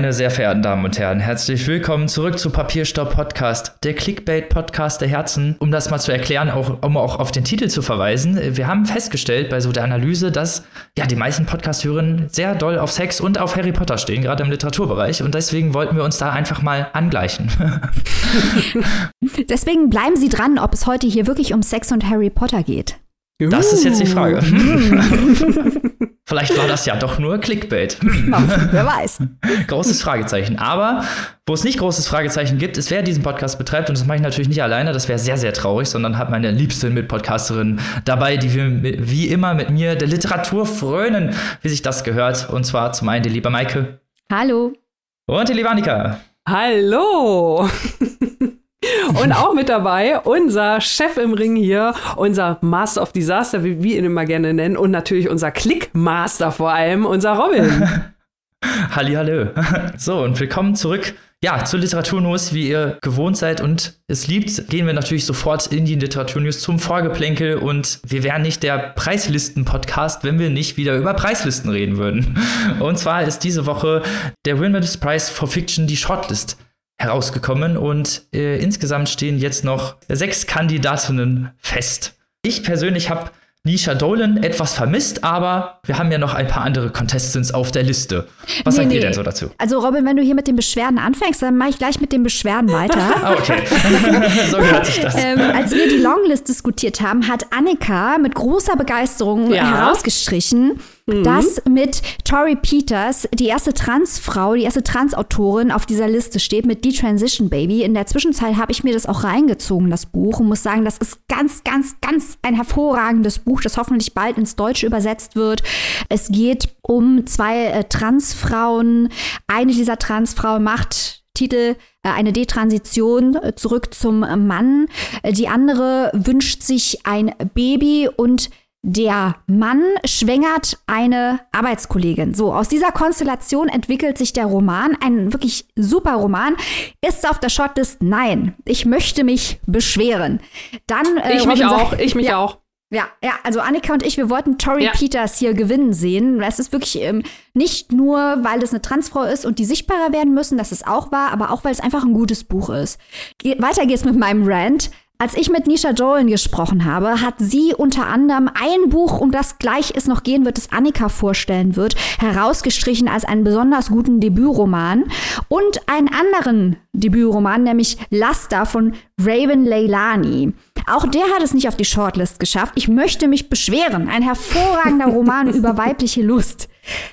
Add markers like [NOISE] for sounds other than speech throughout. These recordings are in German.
Meine sehr verehrten Damen und Herren, herzlich willkommen zurück zu Papierstopp Podcast, der Clickbait Podcast der Herzen. Um das mal zu erklären, auch, um auch auf den Titel zu verweisen, wir haben festgestellt bei so der Analyse, dass ja die meisten Podcast-Hörerinnen sehr doll auf Sex und auf Harry Potter stehen, gerade im Literaturbereich. Und deswegen wollten wir uns da einfach mal angleichen. [LAUGHS] deswegen bleiben Sie dran, ob es heute hier wirklich um Sex und Harry Potter geht. Das ist jetzt die Frage. [LAUGHS] Vielleicht war das ja doch nur Clickbait. [LAUGHS] Wer weiß. Großes Fragezeichen. Aber wo es nicht großes Fragezeichen gibt, ist, wer diesen Podcast betreibt. Und das mache ich natürlich nicht alleine. Das wäre sehr, sehr traurig, sondern habe meine liebste Mitpodcasterin dabei, die wir wie immer mit mir der Literatur frönen, wie sich das gehört. Und zwar zum einen die liebe Maike. Hallo. Und die liebe Annika. Hallo. [LAUGHS] Und auch mit dabei unser Chef im Ring hier, unser Master of Disaster, wie wir ihn immer gerne nennen, und natürlich unser Clickmaster vor allem, unser Robin. [LAUGHS] Hallihallo. So, und willkommen zurück. Ja, zur Literaturnews, wie ihr gewohnt seid und es liebt, gehen wir natürlich sofort in die Literaturnews zum Vorgeplänkel und wir wären nicht der Preislisten-Podcast, wenn wir nicht wieder über Preislisten reden würden. Und zwar ist diese Woche der Winmans Prize for Fiction die Shortlist herausgekommen und äh, insgesamt stehen jetzt noch sechs Kandidatinnen fest. Ich persönlich habe Nisha Dolan etwas vermisst, aber wir haben ja noch ein paar andere Contestants auf der Liste. Was nee, sagt nee. ihr denn so dazu? Also Robin, wenn du hier mit den Beschwerden anfängst, dann mache ich gleich mit den Beschwerden weiter. [LAUGHS] ah, okay. [LAUGHS] so gehört sich das. Ähm, als wir die Longlist diskutiert haben, hat Annika mit großer Begeisterung ja. herausgestrichen, mhm. dass mit Tori Peters die erste Transfrau, die erste Transautorin auf dieser Liste steht mit The Transition Baby. In der Zwischenzeit habe ich mir das auch reingezogen, das Buch, und muss sagen, das ist ganz, ganz, ganz ein hervorragendes Buch, das hoffentlich bald ins Deutsche übersetzt wird. Es geht um zwei äh, Transfrauen. Eine dieser Transfrauen macht Titel äh, eine Detransition äh, zurück zum Mann. Äh, die andere wünscht sich ein Baby und der Mann schwängert eine Arbeitskollegin. So, aus dieser Konstellation entwickelt sich der Roman, ein wirklich super Roman. Ist auf der Shortlist? Nein. Ich möchte mich beschweren. Dann äh, Ich mich auch, ich mich ja, auch. Ja, ja, also Annika und ich, wir wollten Tori ja. Peters hier gewinnen sehen. Es ist wirklich ähm, nicht nur, weil es eine Transfrau ist und die sichtbarer werden müssen, das ist auch wahr, aber auch, weil es einfach ein gutes Buch ist. Ge weiter geht's mit meinem Rant. Als ich mit Nisha Dolan gesprochen habe, hat sie unter anderem ein Buch, um das gleich es noch gehen wird, das Annika vorstellen wird, herausgestrichen als einen besonders guten Debütroman und einen anderen Debütroman, nämlich Laster von Raven Leilani. Auch der hat es nicht auf die Shortlist geschafft. Ich möchte mich beschweren. Ein hervorragender [LAUGHS] Roman über weibliche Lust.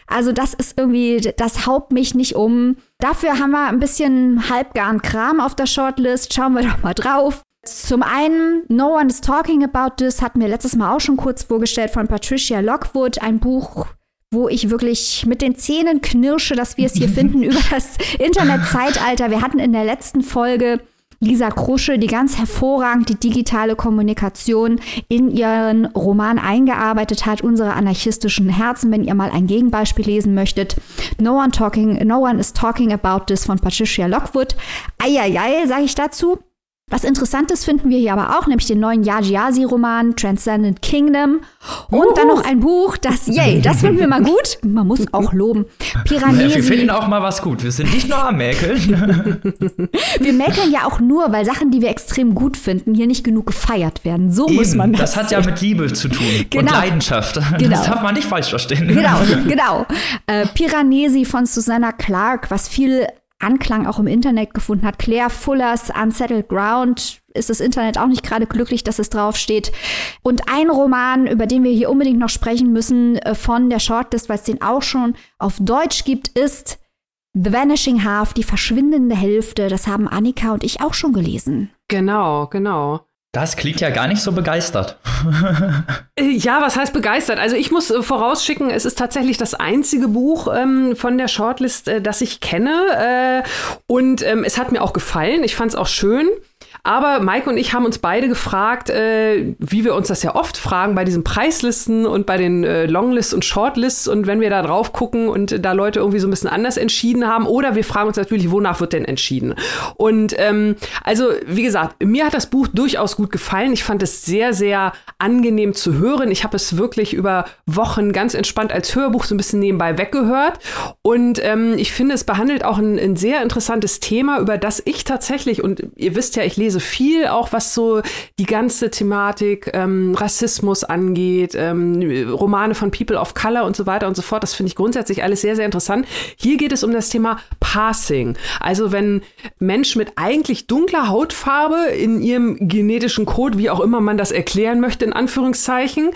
Also das ist irgendwie, das haut mich nicht um. Dafür haben wir ein bisschen halbgaren Kram auf der Shortlist. Schauen wir doch mal drauf. Zum einen, No One is Talking About This hatten wir letztes Mal auch schon kurz vorgestellt von Patricia Lockwood, ein Buch, wo ich wirklich mit den Zähnen knirsche, dass wir es hier [LAUGHS] finden über das Internetzeitalter. Wir hatten in der letzten Folge Lisa Krusche, die ganz hervorragend die digitale Kommunikation in ihren Roman eingearbeitet hat, unsere anarchistischen Herzen, wenn ihr mal ein Gegenbeispiel lesen möchtet. No one talking, no one is talking about this von Patricia Lockwood. Eieiei, sage ich dazu. Was Interessantes finden wir hier aber auch, nämlich den neuen Yaji-Roman Transcendent Kingdom. Und uh. dann noch ein Buch, das, yay, das finden wir mal gut. [LAUGHS] Man muss auch loben. Piranesi. wir finden auch mal was gut. Wir sind nicht nur am Mäkeln. [LAUGHS] wir mäkeln ja auch nur, weil Sachen, die wir extrem gut finden, hier nicht genug gefeiert werden. So Eben, muss man das. Das hat ja mit Liebe zu tun genau. und Leidenschaft. Genau. Das darf man nicht falsch verstehen. Genau, [LAUGHS] genau. Äh, Piranesi von Susanna Clark, was viel Anklang auch im Internet gefunden hat. Claire Fullers Unsettled Ground ist das Internet auch nicht gerade glücklich, dass es draufsteht. Und ein Roman, über den wir hier unbedingt noch sprechen müssen äh, von der Shortlist, weil es den auch schon auf Deutsch gibt, ist The Vanishing Half, die verschwindende Hälfte. Das haben Annika und ich auch schon gelesen. Genau, genau. Das klingt ja gar nicht so begeistert. [LAUGHS] Äh, ja, was heißt begeistert? Also ich muss äh, vorausschicken, es ist tatsächlich das einzige Buch ähm, von der Shortlist, äh, das ich kenne. Äh, und ähm, es hat mir auch gefallen. Ich fand es auch schön. Aber Maike und ich haben uns beide gefragt, äh, wie wir uns das ja oft fragen bei diesen Preislisten und bei den äh, Longlists und Shortlists und wenn wir da drauf gucken und da Leute irgendwie so ein bisschen anders entschieden haben oder wir fragen uns natürlich, wonach wird denn entschieden? Und ähm, also, wie gesagt, mir hat das Buch durchaus gut gefallen. Ich fand es sehr, sehr angenehm zu hören. Ich habe es wirklich über Wochen ganz entspannt als Hörbuch so ein bisschen nebenbei weggehört. Und ähm, ich finde, es behandelt auch ein, ein sehr interessantes Thema, über das ich tatsächlich, und ihr wisst ja, ich lese viel auch, was so die ganze Thematik ähm, Rassismus angeht, ähm, Romane von People of Color und so weiter und so fort. Das finde ich grundsätzlich alles sehr, sehr interessant. Hier geht es um das Thema Passing. Also wenn Menschen mit eigentlich dunkler Hautfarbe in ihrem genetischen Code, wie auch immer man das erklären möchte, in Anführungszeichen,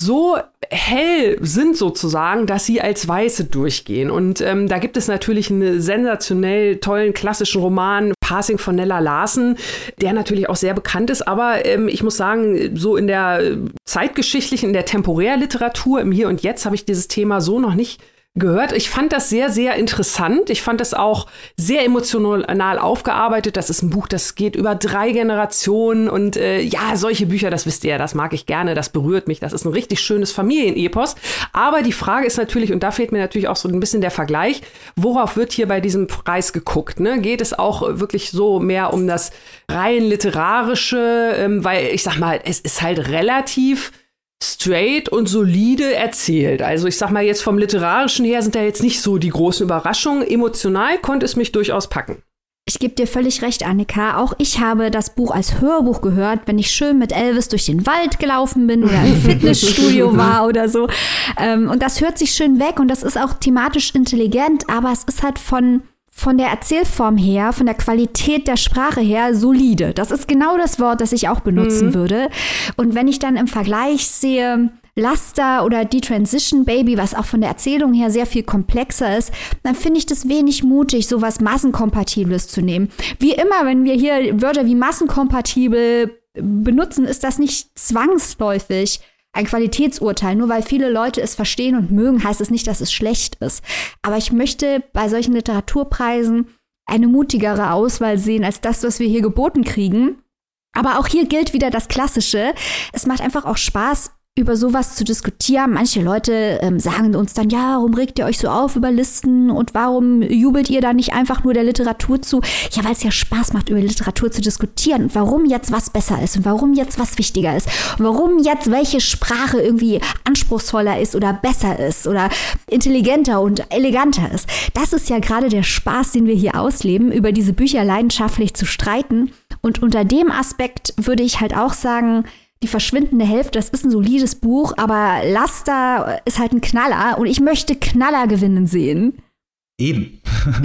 so hell sind sozusagen, dass sie als Weiße durchgehen. Und ähm, da gibt es natürlich einen sensationell tollen klassischen Roman, Passing von Nella Larsen, der natürlich auch sehr bekannt ist. Aber ähm, ich muss sagen, so in der zeitgeschichtlichen, in der Temporärliteratur, im Hier und Jetzt habe ich dieses Thema so noch nicht gehört. Ich fand das sehr, sehr interessant. Ich fand das auch sehr emotional aufgearbeitet. Das ist ein Buch, das geht über drei Generationen und äh, ja, solche Bücher, das wisst ihr das mag ich gerne, das berührt mich. Das ist ein richtig schönes Familienepos. Aber die Frage ist natürlich, und da fehlt mir natürlich auch so ein bisschen der Vergleich, worauf wird hier bei diesem Preis geguckt? Ne? Geht es auch wirklich so mehr um das rein literarische, ähm, weil ich sag mal, es ist halt relativ straight und solide erzählt. Also ich sag mal jetzt vom literarischen her sind da jetzt nicht so die großen Überraschungen. Emotional konnte es mich durchaus packen. Ich gebe dir völlig recht, Annika. Auch ich habe das Buch als Hörbuch gehört, wenn ich schön mit Elvis durch den Wald gelaufen bin oder im [LAUGHS] Fitnessstudio war oder so. Ähm, und das hört sich schön weg und das ist auch thematisch intelligent, aber es ist halt von von der Erzählform her, von der Qualität der Sprache her solide. Das ist genau das Wort, das ich auch benutzen mhm. würde. Und wenn ich dann im Vergleich sehe, Laster oder die Transition Baby, was auch von der Erzählung her sehr viel komplexer ist, dann finde ich das wenig mutig, sowas Massenkompatibles zu nehmen. Wie immer, wenn wir hier Wörter wie massenkompatibel benutzen, ist das nicht zwangsläufig ein Qualitätsurteil. Nur weil viele Leute es verstehen und mögen, heißt es nicht, dass es schlecht ist. Aber ich möchte bei solchen Literaturpreisen eine mutigere Auswahl sehen als das, was wir hier geboten kriegen. Aber auch hier gilt wieder das Klassische. Es macht einfach auch Spaß, über sowas zu diskutieren. Manche Leute ähm, sagen uns dann, ja, warum regt ihr euch so auf über Listen und warum jubelt ihr da nicht einfach nur der Literatur zu? Ja, weil es ja Spaß macht, über Literatur zu diskutieren und warum jetzt was besser ist und warum jetzt was wichtiger ist und warum jetzt welche Sprache irgendwie anspruchsvoller ist oder besser ist oder intelligenter und eleganter ist. Das ist ja gerade der Spaß, den wir hier ausleben, über diese Bücher leidenschaftlich zu streiten. Und unter dem Aspekt würde ich halt auch sagen, die verschwindende Hälfte, das ist ein solides Buch, aber Laster ist halt ein Knaller und ich möchte Knaller gewinnen sehen. Eben.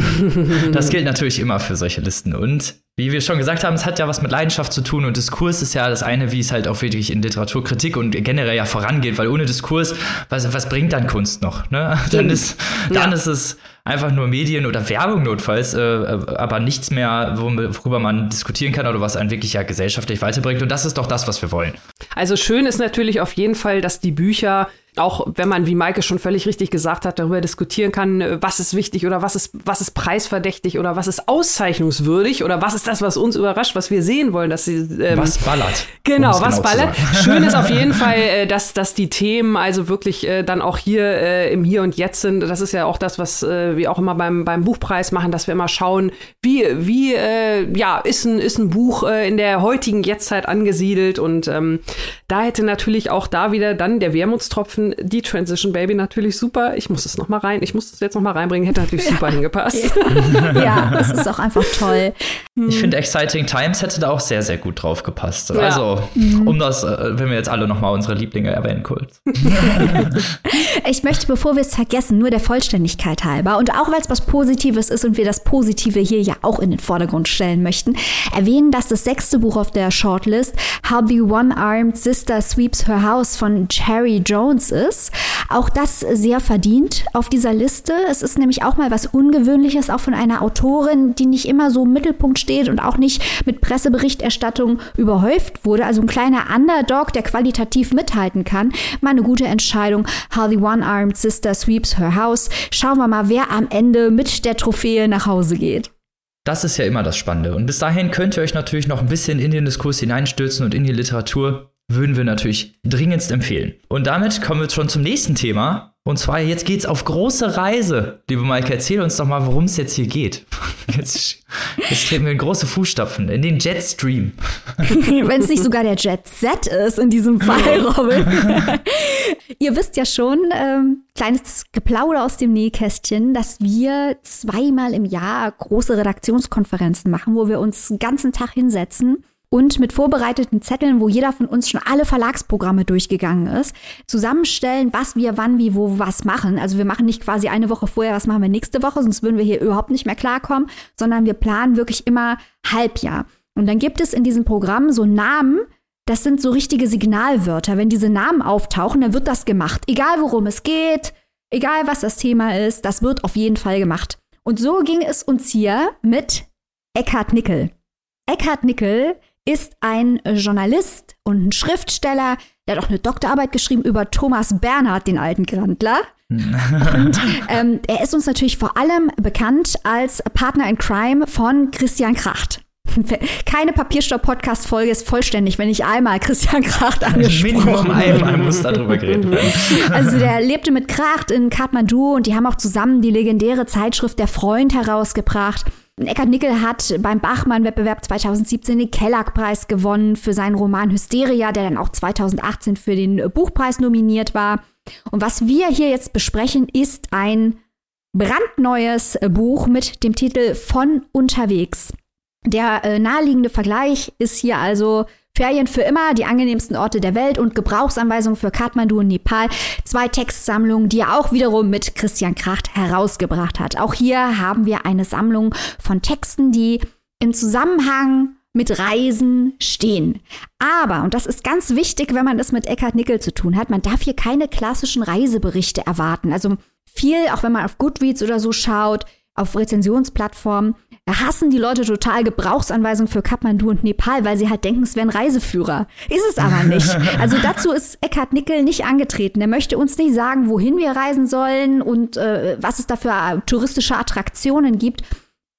[LAUGHS] das gilt natürlich immer für solche Listen. Und wie wir schon gesagt haben, es hat ja was mit Leidenschaft zu tun und Diskurs ist ja das eine, wie es halt auch wirklich in Literaturkritik und generell ja vorangeht, weil ohne Diskurs, was, was bringt dann Kunst noch? Ne? Dann, ist, dann ja. ist es einfach nur Medien oder Werbung notfalls, äh, aber nichts mehr, worüber man diskutieren kann oder was einen wirklich ja gesellschaftlich weiterbringt. Und das ist doch das, was wir wollen. Also schön ist natürlich auf jeden Fall, dass die Bücher auch wenn man, wie Maike schon völlig richtig gesagt hat, darüber diskutieren kann, was ist wichtig oder was ist, was ist preisverdächtig oder was ist auszeichnungswürdig oder was ist das, was uns überrascht, was wir sehen wollen, dass sie. Ähm, was ballert. Genau, was genau ballert. [LAUGHS] Schön ist auf jeden [LAUGHS] Fall, äh, dass, dass die Themen also wirklich äh, dann auch hier äh, im Hier und Jetzt sind. Das ist ja auch das, was äh, wir auch immer beim, beim Buchpreis machen, dass wir immer schauen, wie, wie äh, ja, ist ein, ist ein Buch äh, in der heutigen Jetztzeit angesiedelt und ähm, da hätte natürlich auch da wieder dann der Wermutstropfen die Transition Baby natürlich super. Ich muss es noch mal rein, ich muss es jetzt noch mal reinbringen, hätte natürlich super ja. hingepasst. [LAUGHS] ja, das ist auch einfach toll. Ich finde Exciting Times hätte da auch sehr, sehr gut drauf gepasst. Ja. Also, mhm. um das, äh, wenn wir jetzt alle noch mal unsere Lieblinge erwähnen kurz. [LAUGHS] ich möchte, bevor wir es vergessen, nur der Vollständigkeit halber und auch weil es was Positives ist und wir das Positive hier ja auch in den Vordergrund stellen möchten, erwähnen, dass das sechste Buch auf der Shortlist How the One-Armed Sister Sweeps Her House von Cherry Jones ist. Auch das sehr verdient auf dieser Liste. Es ist nämlich auch mal was Ungewöhnliches, auch von einer Autorin, die nicht immer so im Mittelpunkt steht und auch nicht mit Presseberichterstattung überhäuft wurde. Also ein kleiner Underdog, der qualitativ mithalten kann. Mal eine gute Entscheidung. How the One-Armed Sister Sweeps Her House. Schauen wir mal, wer am Ende mit der Trophäe nach Hause geht. Das ist ja immer das Spannende. Und bis dahin könnt ihr euch natürlich noch ein bisschen in den Diskurs hineinstürzen und in die Literatur würden wir natürlich dringendst empfehlen. Und damit kommen wir schon zum nächsten Thema. Und zwar, jetzt geht's auf große Reise. Liebe Maike, erzähl uns doch mal, worum es jetzt hier geht. [LAUGHS] Jetzt, jetzt treten wir in große Fußstapfen, in den Jetstream. [LAUGHS] Wenn es nicht sogar der Jet Set ist in diesem [LAUGHS] Fall, Robin. Ihr wisst ja schon, ähm, kleines Geplauder aus dem Nähkästchen, dass wir zweimal im Jahr große Redaktionskonferenzen machen, wo wir uns den ganzen Tag hinsetzen und mit vorbereiteten Zetteln, wo jeder von uns schon alle Verlagsprogramme durchgegangen ist, zusammenstellen, was wir wann, wie, wo, was machen. Also wir machen nicht quasi eine Woche vorher, was machen wir nächste Woche, sonst würden wir hier überhaupt nicht mehr klarkommen, sondern wir planen wirklich immer Halbjahr. Und dann gibt es in diesem Programm so Namen, das sind so richtige Signalwörter. Wenn diese Namen auftauchen, dann wird das gemacht. Egal worum es geht, egal was das Thema ist, das wird auf jeden Fall gemacht. Und so ging es uns hier mit Eckhard Nickel. Eckhard Nickel ist ein Journalist und ein Schriftsteller. Der hat auch eine Doktorarbeit geschrieben über Thomas Bernhard, den alten Grandler. und [LAUGHS] ähm, er ist uns natürlich vor allem bekannt als Partner in Crime von Christian Kracht. [LAUGHS] Keine Papierstopp-Podcast-Folge ist vollständig, wenn ich einmal Christian Kracht angesprochen Minimum einmal muss darüber geredet werden. [LAUGHS] Also der lebte mit Kracht in Kathmandu und die haben auch zusammen die legendäre Zeitschrift Der Freund herausgebracht. Eckhard Nickel hat beim Bachmann-Wettbewerb 2017 den Kellag-Preis gewonnen für seinen Roman Hysteria, der dann auch 2018 für den Buchpreis nominiert war. Und was wir hier jetzt besprechen, ist ein brandneues Buch mit dem Titel Von unterwegs. Der äh, naheliegende Vergleich ist hier also Ferien für immer, die angenehmsten Orte der Welt und Gebrauchsanweisungen für Kathmandu und Nepal. Zwei Textsammlungen, die er auch wiederum mit Christian Kracht herausgebracht hat. Auch hier haben wir eine Sammlung von Texten, die im Zusammenhang mit Reisen stehen. Aber, und das ist ganz wichtig, wenn man es mit Eckhard Nickel zu tun hat, man darf hier keine klassischen Reiseberichte erwarten. Also viel, auch wenn man auf Goodreads oder so schaut, auf Rezensionsplattformen, hassen die Leute total Gebrauchsanweisungen für Kathmandu und Nepal, weil sie halt denken, es wären Reiseführer. Ist es aber nicht. [LAUGHS] Also dazu ist Eckhard Nickel nicht angetreten. Er möchte uns nicht sagen, wohin wir reisen sollen und äh, was es da für äh, touristische Attraktionen gibt.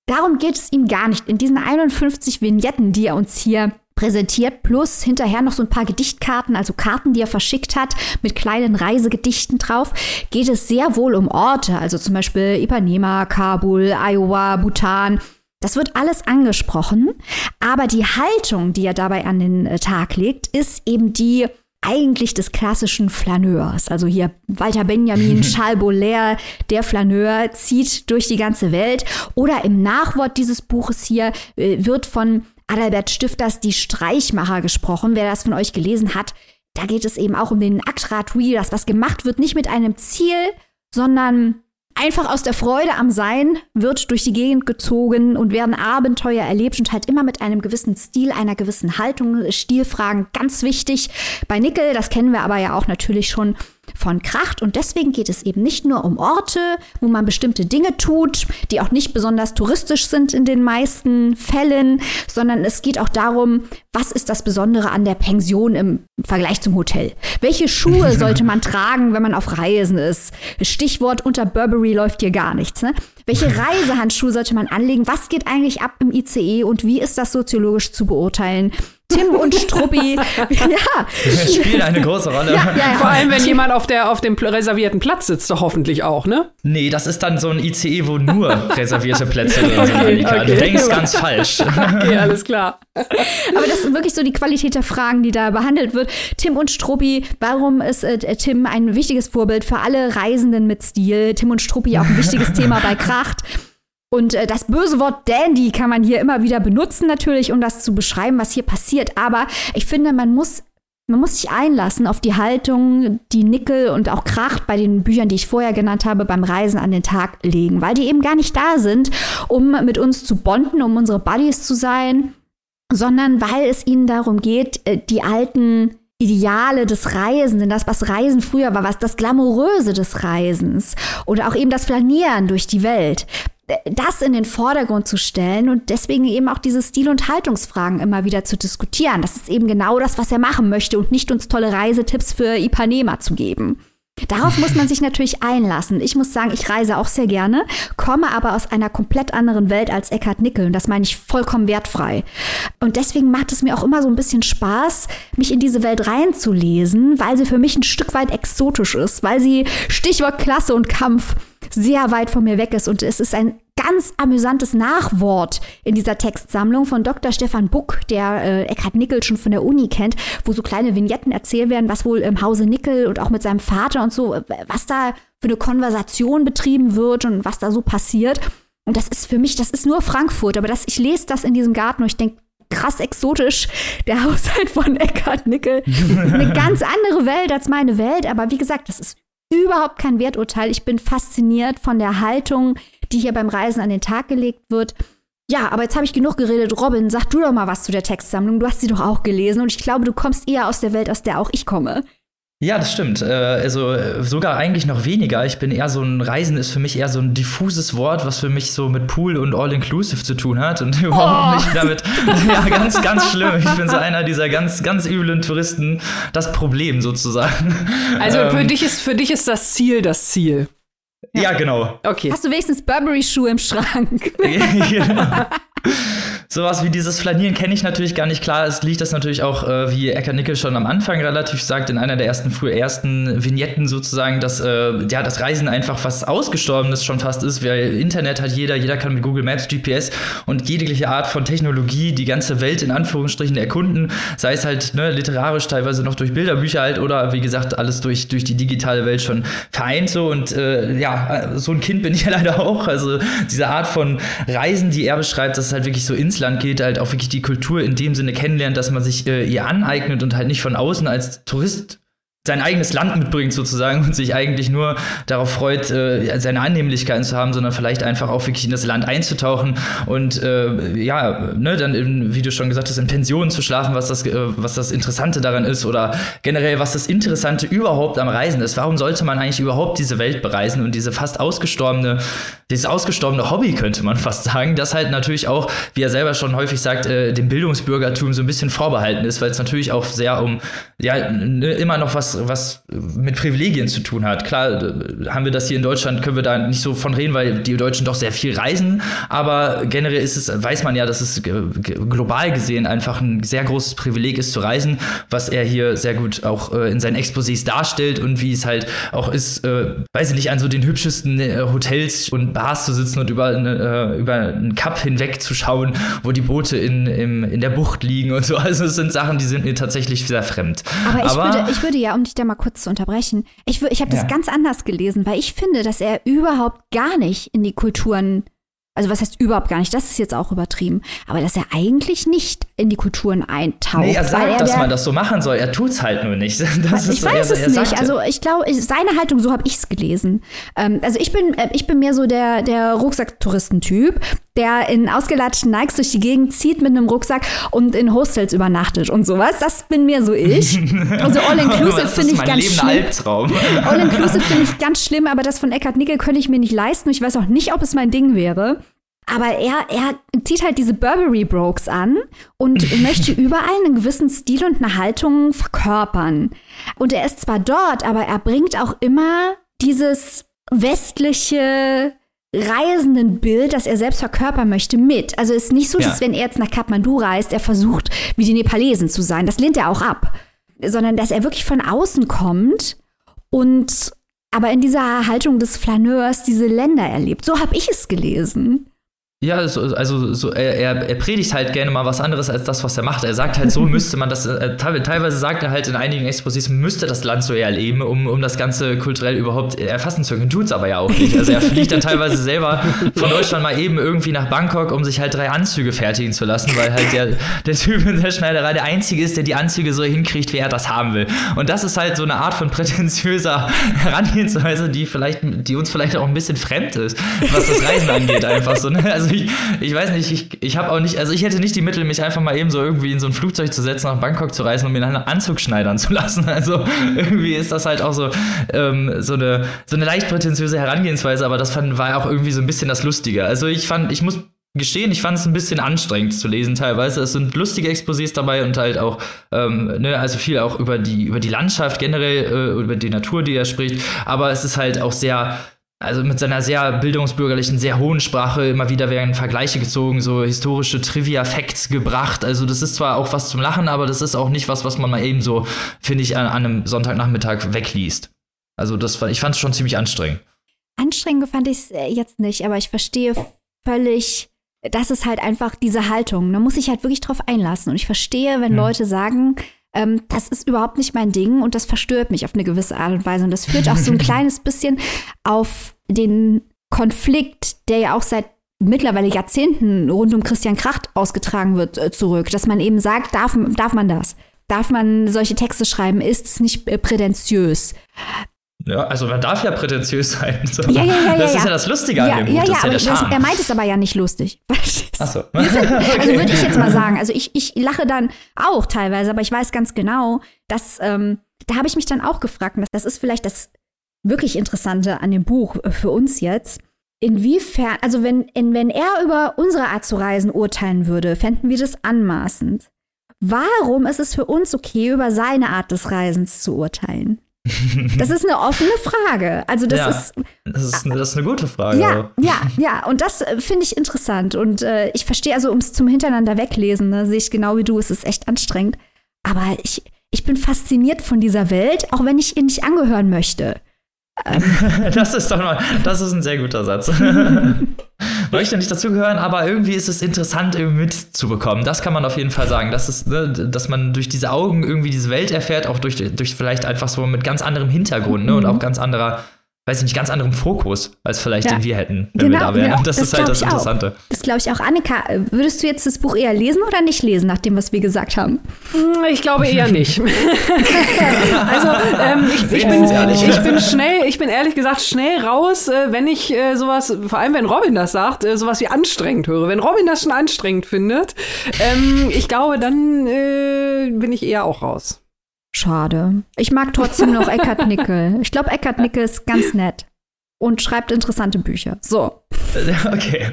Darum geht es ihm gar nicht. In diesen 51 Vignetten, die er uns hier präsentiert, plus hinterher noch so ein paar Gedichtkarten, also Karten, die er verschickt hat, mit kleinen Reisegedichten drauf, geht es sehr wohl um Orte, also zum Beispiel Ipanema, Kabul, Iowa, Bhutan. Das wird alles angesprochen, aber die Haltung, die er dabei an den äh, Tag legt, ist eben die eigentlich des klassischen Flaneurs. Also hier Walter Benjamin, [LAUGHS] Charles Baudelaire, der Flaneur zieht durch die ganze Welt. Oder im Nachwort dieses Buches hier äh, wird von Adalbert Stifters Die Streichmacher gesprochen. Wer das von euch gelesen hat, da geht es eben auch um den Aktrat-Wheel, das was gemacht wird, nicht mit einem Ziel, sondern einfach aus der Freude am Sein wird durch die Gegend gezogen und werden Abenteuer erlebt und halt immer mit einem gewissen Stil, einer gewissen Haltung. Stilfragen ganz wichtig. Bei Nickel, das kennen wir aber ja auch natürlich schon von Kracht. Und deswegen geht es eben nicht nur um Orte, wo man bestimmte Dinge tut, die auch nicht besonders touristisch sind in den meisten Fällen, sondern es geht auch darum, was ist das Besondere an der Pension im Vergleich zum Hotel? Welche Schuhe [LAUGHS] sollte man tragen, wenn man auf Reisen ist? Stichwort unter Burberry läuft hier gar nichts. Ne? Welche [LAUGHS] Reisehandschuhe sollte man anlegen? Was geht eigentlich ab im ICE und wie ist das soziologisch zu beurteilen? Tim und Struppi. [LAUGHS] ja. Spielen eine große Rolle. Ja, ja, ja. Vor allem, wenn Tim jemand auf, der, auf dem reservierten Platz sitzt, doch hoffentlich auch, ne? Nee, das ist dann so ein ICE, wo nur reservierte Plätze drin sind. Okay, okay. Du denkst ganz falsch. Okay, alles klar. Aber das sind wirklich so die Qualität der Fragen, die da behandelt wird. Tim und Struppi, warum ist äh, Tim ein wichtiges Vorbild für alle Reisenden mit Stil? Tim und Struppi auch ein wichtiges Thema bei Kracht. Und äh, das böse Wort Dandy kann man hier immer wieder benutzen, natürlich, um das zu beschreiben, was hier passiert. Aber ich finde, man muss man muss sich einlassen auf die Haltung, die Nickel und auch Kracht bei den Büchern, die ich vorher genannt habe, beim Reisen an den Tag legen, weil die eben gar nicht da sind, um mit uns zu bonden, um unsere Buddies zu sein, sondern weil es ihnen darum geht, äh, die alten Ideale des Reisenden, das, was Reisen früher war, was das Glamouröse des Reisens oder auch eben das Flanieren durch die Welt, das in den Vordergrund zu stellen und deswegen eben auch diese Stil- und Haltungsfragen immer wieder zu diskutieren. Das ist eben genau das, was er machen möchte und nicht uns tolle Reisetipps für Ipanema zu geben. Darauf muss man sich natürlich einlassen. Ich muss sagen, ich reise auch sehr gerne, komme aber aus einer komplett anderen Welt als Eckhard Nickel. Und das meine ich vollkommen wertfrei. Und deswegen macht es mir auch immer so ein bisschen Spaß, mich in diese Welt reinzulesen, weil sie für mich ein Stück weit exotisch ist, weil sie Stichwort Klasse und Kampf sehr weit von mir weg ist. Und es ist ein ganz amüsantes Nachwort in dieser Textsammlung von Dr. Stefan Buck, der äh, Eckhard Nickel schon von der Uni kennt, wo so kleine Vignetten erzählt werden, was wohl im Hause Nickel und auch mit seinem Vater und so, was da für eine Konversation betrieben wird und was da so passiert. Und das ist für mich, das ist nur Frankfurt, aber das, ich lese das in diesem Garten und ich denke, krass exotisch, der [LAUGHS] Haushalt von Eckhard Nickel. [LAUGHS] Eine ganz andere Welt als meine Welt, aber wie gesagt, das ist überhaupt kein Werturteil. Ich bin fasziniert von der Haltung, die hier beim Reisen an den Tag gelegt wird. Ja, aber jetzt habe ich genug geredet. Robin, sag du doch mal was zu der Textsammlung. Du hast sie doch auch gelesen und ich glaube, du kommst eher aus der Welt, aus der auch ich komme. Ja, das stimmt. Äh, also sogar eigentlich noch weniger. Ich bin eher so ein Reisen ist für mich eher so ein diffuses Wort, was für mich so mit Pool und All-Inclusive zu tun hat und [LAUGHS] überhaupt oh. nicht damit. [LAUGHS] Ja, ganz, ganz schlimm. Ich bin so einer dieser ganz, ganz üblen Touristen. Das Problem sozusagen. Also für ähm, dich ist für dich ist das Ziel das Ziel. Ja, ja genau. Okay. Hast du wenigstens Burberry-Schuhe im Schrank? [LAUGHS] genau. Sowas wie dieses Flanieren kenne ich natürlich gar nicht. Klar, es liegt das natürlich auch, äh, wie Ecker Nickel schon am Anfang relativ sagt, in einer der ersten, früh ersten Vignetten sozusagen, dass äh, ja, das Reisen einfach was Ausgestorbenes schon fast ist. Weil Internet hat jeder, jeder kann mit Google Maps, GPS und jegliche Art von Technologie die ganze Welt in Anführungsstrichen erkunden. Sei es halt ne, literarisch, teilweise noch durch Bilderbücher halt oder wie gesagt, alles durch, durch die digitale Welt schon vereint so. Und äh, ja, so ein Kind bin ich [LAUGHS] ja leider auch. Also diese Art von Reisen, die er beschreibt, das ist halt wirklich so ins Land geht, halt auch wirklich die Kultur in dem Sinne kennenlernt, dass man sich äh, ihr aneignet und halt nicht von außen als Tourist sein eigenes Land mitbringt sozusagen und sich eigentlich nur darauf freut, äh, seine Annehmlichkeiten zu haben, sondern vielleicht einfach auch wirklich in das Land einzutauchen und äh, ja, ne, dann in, wie du schon gesagt hast, in Pensionen zu schlafen, was das, äh, was das Interessante daran ist oder generell, was das Interessante überhaupt am Reisen ist. Warum sollte man eigentlich überhaupt diese Welt bereisen und diese fast ausgestorbene, dieses ausgestorbene Hobby, könnte man fast sagen, das halt natürlich auch, wie er selber schon häufig sagt, äh, dem Bildungsbürgertum so ein bisschen vorbehalten ist, weil es natürlich auch sehr um, ja, ne, immer noch was was, mit Privilegien zu tun hat. Klar, haben wir das hier in Deutschland, können wir da nicht so von reden, weil die Deutschen doch sehr viel reisen, aber generell ist es, weiß man ja, dass es global gesehen einfach ein sehr großes Privileg ist zu reisen, was er hier sehr gut auch äh, in seinen Exposés darstellt und wie es halt auch ist, äh, weiß ich nicht, an so den hübschesten äh, Hotels und Bars zu sitzen und über, eine, über einen Cup hinweg zu schauen, wo die Boote in, im, in der Bucht liegen und so. Also es sind Sachen, die sind mir tatsächlich sehr fremd. Aber ich, aber, würde, ich würde ja, um dich da mal kurz zu unterbrechen. Ich, ich habe das ja. ganz anders gelesen, weil ich finde, dass er überhaupt gar nicht in die Kulturen also was heißt überhaupt gar nicht, das ist jetzt auch übertrieben, aber dass er eigentlich nicht in die Kulturen eintaucht. Nee, er sagt, er dass der, man das so machen soll, er tut es halt nur nicht. [LAUGHS] Das ich weiß er, es er nicht, sagte. also ich glaube, seine Haltung, so habe ich es gelesen. Ähm, also ich bin, äh, ich bin mehr so der, der Rucksack-Touristentyp, der in ausgelatschten Nikes durch die Gegend zieht mit einem Rucksack und in Hostels übernachtet und sowas. Das bin mir so ich. [LAUGHS] Also All-Inclusive finde ich ganz schlimm. Albtraum. All-Inclusive finde ich ganz schlimm, aber das von Eckhard Nickel könnte ich mir nicht leisten. Ich weiß auch nicht, ob es mein Ding wäre. Aber er, er zieht halt diese Burberry Brokes an und [LAUGHS] möchte überall einen gewissen Stil und eine Haltung verkörpern. Und er ist zwar dort, aber er bringt auch immer dieses westliche Reisendenbild, das er selbst verkörpern möchte, mit. Also es ist nicht so, dass wenn er jetzt nach Kathmandu reist, er versucht, wie die Nepalesen zu sein. Das lehnt er auch ab. Sondern dass er wirklich von außen kommt und aber in dieser Haltung des Flaneurs diese Länder erlebt. So habe ich es gelesen. Ja, also so, er, er, predigt halt gerne mal was anderes als das, was er macht. Er sagt halt, so [LAUGHS] müsste man das, äh, teilweise sagt er halt in einigen Exposés, müsste das Land so erleben, um, um das Ganze kulturell überhaupt erfassen zu können. Tut es aber ja auch nicht. Also er fliegt dann teilweise selber von Deutschland mal eben irgendwie nach Bangkok, um sich halt drei Anzüge fertigen zu lassen, weil halt der, der Typ in der Schneiderei der Einzige ist, der die Anzüge so hinkriegt, wie er das haben will. Und das ist halt so eine Art von prätentiöser Herangehensweise, die vielleicht, die uns vielleicht auch ein bisschen fremd ist, was das Reisen angeht, einfach so. Ne? Also ich, ich weiß nicht, ich, ich habe auch nicht, also ich hätte nicht die Mittel, mich einfach mal eben so irgendwie in so ein Flugzeug zu setzen, nach Bangkok zu reisen und mir einen Anzug schneidern zu [LAUGHS] lassen. Also irgendwie ist das halt auch so, ähm, so, eine, so eine leicht prätentiöse Herangehensweise, aber das fand, war auch irgendwie so ein bisschen das Lustige. Also ich fand, ich muss gestehen, ich fand es ein bisschen anstrengend zu lesen teilweise. Es sind lustige Exposés dabei und halt auch, ähm, ne, also viel auch über die, über die Landschaft generell, äh, über die Natur, die er spricht. Aber es ist halt auch sehr, also mit seiner sehr bildungsbürgerlichen, sehr hohen Sprache immer wieder werden Vergleiche gezogen, so historische Trivia-Facts gebracht. Also das ist zwar auch was zum Lachen, aber das ist auch nicht was, was man mal eben so, finde ich, an, an, einem Sonntagnachmittag wegliest. Also das, ich fand es schon ziemlich anstrengend. Anstrengend fand ich es äh, jetzt nicht, aber ich verstehe völlig das ist halt einfach diese Haltung. Da muss ich halt wirklich drauf einlassen. Und ich verstehe, wenn mhm. Leute sagen, ähm, das ist überhaupt nicht mein Ding und das verstört mich auf eine gewisse Art und Weise. Und das führt auch so ein [LAUGHS] kleines bisschen auf den Konflikt, der ja auch seit mittlerweile Jahrzehnten rund um Christian Kracht ausgetragen wird, äh, zurück. Dass man eben sagt, darf, darf man das? Darf man solche Texte schreiben? Ist es nicht äh, prätentiös? Ja, also man darf ja prätentiös sein. So. Ja, ja, ja, das ja, ist ja das Lustige ja, an dem ja, Buch. Ja, aber ja das, er meint es aber ja nicht lustig. [LAUGHS] Ach so. [LAUGHS] Also würde ich jetzt mal sagen. Also ich, ich lache dann auch teilweise, aber ich weiß ganz genau, dass ähm, da habe ich mich dann auch gefragt, und das ist vielleicht das wirklich Interessante an dem Buch für uns jetzt. Inwiefern, also wenn, in, wenn er über unsere Art zu reisen urteilen würde, fänden wir das anmaßend. Warum ist es für uns okay, über seine Art des Reisens zu urteilen? Das ist eine offene Frage. Also das ja, ist das ist, das ist eine gute Frage. Ja, ja, ja. Und das äh, finde ich interessant. Und äh, ich verstehe also ums zum Hintereinander weglesen, ne, sehe ich genau wie du. Es ist echt anstrengend. Aber ich, ich bin fasziniert von dieser Welt, auch wenn ich ihr nicht angehören möchte. [LAUGHS] Das ist doch mal, das ist ein sehr guter Satz. [LAUGHS] Möchte nicht dazugehören, aber irgendwie ist es interessant, irgendwie mitzubekommen. Das kann man auf jeden Fall sagen. Das ist, ne, dass man durch diese Augen irgendwie diese Welt erfährt, auch durch, durch vielleicht einfach so mit ganz anderem Hintergrund ne, und auch ganz anderer weiß ich nicht, ganz anderem Fokus, als vielleicht ja. den wir hätten, wenn genau, wir da wären. Genau. [LAUGHS] Das, das ist halt das Interessante. Auch. Das glaube ich auch. Annika, würdest du jetzt das Buch eher lesen oder nicht lesen, nach dem, was wir gesagt haben? Hm, ich glaube eher nicht. [LAUGHS] also ähm, ich, ich, bin, ich bin schnell, ich bin ehrlich gesagt schnell raus, äh, wenn ich äh, sowas, vor allem wenn Robin das sagt, äh, sowas wie anstrengend höre. Wenn Robin das schon anstrengend findet, ähm, ich glaube, dann äh, bin ich eher auch raus. Schade. Ich mag trotzdem noch [LAUGHS] Eckhard Nickel. Ich glaube, Eckhard Nickel ist ganz nett und schreibt interessante Bücher. So. Okay,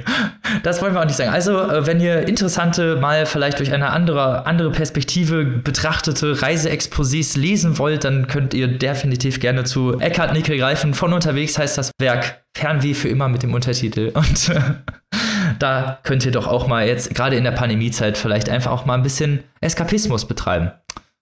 das wollen wir auch nicht sagen. Also, äh, wenn ihr interessante, mal vielleicht durch eine andere, andere Perspektive betrachtete Reiseexposés lesen wollt, dann könnt ihr definitiv gerne zu Eckhard Nickel greifen. Von unterwegs heißt das Werk Fernweh für immer mit dem Untertitel. Und äh, da könnt ihr doch auch mal jetzt, gerade in der Pandemiezeit, vielleicht einfach auch mal ein bisschen Eskapismus betreiben.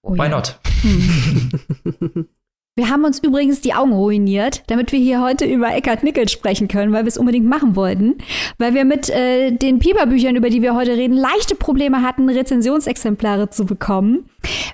Oh, Why ja. not? Hmm. [LAUGHS] Wir haben uns übrigens die Augen ruiniert, damit wir hier heute über Eckhard Nickel sprechen können, weil wir es unbedingt machen wollten. Weil wir mit äh, den Pieper-Büchern, über die wir heute reden, leichte Probleme hatten, Rezensionsexemplare zu bekommen.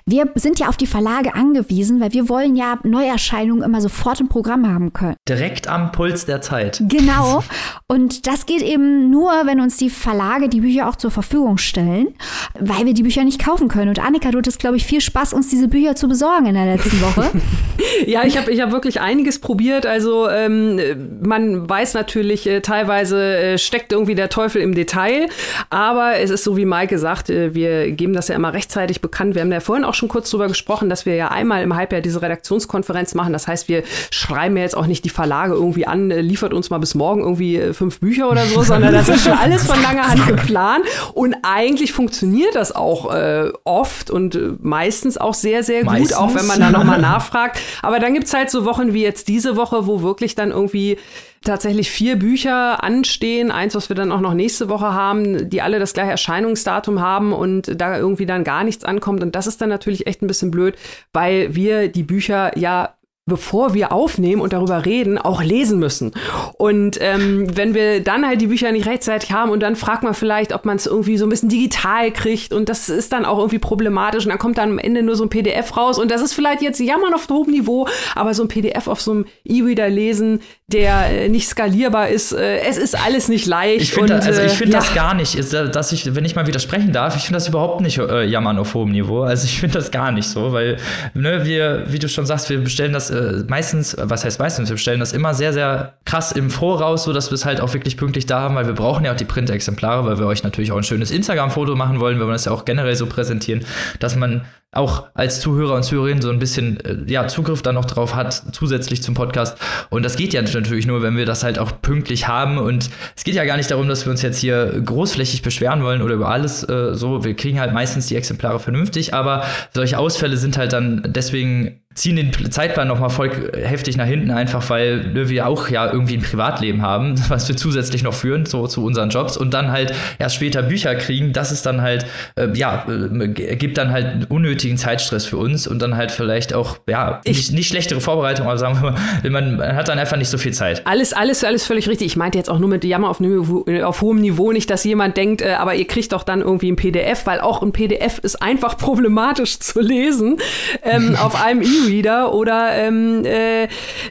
Wir sind ja auf die Verlage angewiesen, weil wir wollen ja Neuerscheinungen immer sofort im Programm haben können. Direkt am Puls der Zeit. Genau. [LAUGHS] Und das geht eben nur, wenn uns die Verlage die Bücher auch zur Verfügung stellen, weil wir die Bücher nicht kaufen können. Und Annika, du hattest, glaube ich, viel Spaß, uns diese Bücher zu besorgen in der letzten Woche. [LAUGHS] Ja, ich habe ich hab wirklich einiges probiert. Also ähm, man weiß natürlich, äh, teilweise äh, steckt irgendwie der Teufel im Detail. Aber es ist so, wie Maike sagt, äh, wir geben das ja immer rechtzeitig bekannt. Wir haben ja vorhin auch schon kurz drüber gesprochen, dass wir ja einmal im Halbjahr diese Redaktionskonferenz machen. Das heißt, wir schreiben ja jetzt auch nicht die Verlage irgendwie an, äh, liefert uns mal bis morgen irgendwie äh, fünf Bücher oder so, sondern das ist schon alles von langer Hand geplant. Und eigentlich funktioniert das auch äh, oft und meistens auch sehr, sehr gut, meistens? auch wenn man da nochmal nachfragt. Aber dann gibt es halt so Wochen wie jetzt diese Woche, wo wirklich dann irgendwie tatsächlich vier Bücher anstehen. Eins, was wir dann auch noch nächste Woche haben, die alle das gleiche Erscheinungsdatum haben und da irgendwie dann gar nichts ankommt. Und das ist dann natürlich echt ein bisschen blöd, weil wir die Bücher ja bevor wir aufnehmen und darüber reden, auch lesen müssen. Und ähm, wenn wir dann halt die Bücher nicht rechtzeitig haben und dann fragt man vielleicht, ob man es irgendwie so ein bisschen digital kriegt und das ist dann auch irgendwie problematisch und dann kommt dann am Ende nur so ein PDF raus und das ist vielleicht jetzt jammern auf hohem Niveau, aber so ein PDF auf so einem E-Reader lesen, der äh, nicht skalierbar ist, äh, es ist alles nicht leicht. Ich finde also ich find äh, das gar nicht, ist, äh, dass ich, wenn ich mal widersprechen darf, ich finde das überhaupt nicht äh, jammern auf hohem Niveau. Also ich finde das gar nicht so, weil ne, wir, wie du schon sagst, wir bestellen das äh, meistens, was heißt meistens, wir bestellen das immer sehr, sehr krass im Voraus, so dass wir es halt auch wirklich pünktlich da haben, weil wir brauchen ja auch die Printexemplare, weil wir euch natürlich auch ein schönes Instagram-Foto machen wollen, wir wollen das ja auch generell so präsentieren, dass man auch als Zuhörer und Zuhörerin so ein bisschen äh, ja, Zugriff dann noch drauf hat, zusätzlich zum Podcast. Und das geht ja natürlich nur, wenn wir das halt auch pünktlich haben. Und es geht ja gar nicht darum, dass wir uns jetzt hier großflächig beschweren wollen oder über alles äh, so. Wir kriegen halt meistens die Exemplare vernünftig, aber solche Ausfälle sind halt dann deswegen ziehen den Zeitplan noch mal voll heftig nach hinten, einfach weil ne, wir auch ja irgendwie ein Privatleben haben, [LAUGHS] was wir zusätzlich noch führen, so zu unseren Jobs und dann halt erst später Bücher kriegen. Das ist dann halt, äh, ja, äh, gibt dann halt unnötigen Zeitstress für uns und dann halt vielleicht auch, ja, nicht, nicht schlechtere Vorbereitung, aber sagen wir mal, man, man, hat dann einfach nicht so viel Zeit. Alles, alles, alles völlig richtig. Ich meinte jetzt auch nur mit Jammer auf, auf hohem Niveau nicht, dass jemand denkt, äh, aber ihr kriegt doch dann irgendwie ein PDF, weil auch ein PDF ist einfach problematisch zu lesen ähm, [LAUGHS] auf einem E E-Reader oder ähm, äh,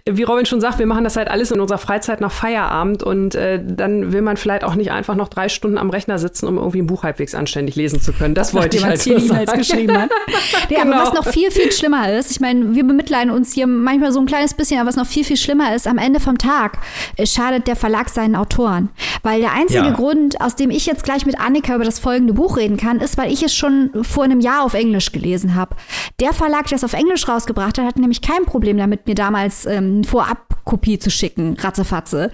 wie Robin schon sagt, wir machen das halt alles in unserer Freizeit nach Feierabend und äh, dann will man vielleicht auch nicht einfach noch drei Stunden am Rechner sitzen, um irgendwie ein Buch halbwegs anständig lesen zu können. Das wollte ich halt e geschrieben hat. [LAUGHS] ja, genau. aber was noch viel, viel schlimmer ist, ich meine, wir bemitleiden uns hier manchmal so ein kleines bisschen, aber was noch viel, viel schlimmer ist, am Ende vom Tag äh, schadet der Verlag seinen Autoren. Weil der einzige ja. Grund, aus dem ich jetzt gleich mit Annika über das folgende Buch reden kann, ist, weil ich es schon vor einem Jahr auf Englisch gelesen habe. Der Verlag, der es auf Englisch rausgebracht hat, hatte nämlich kein Problem damit, mir damals ähm, Vorabkopie zu schicken, ratzefatze.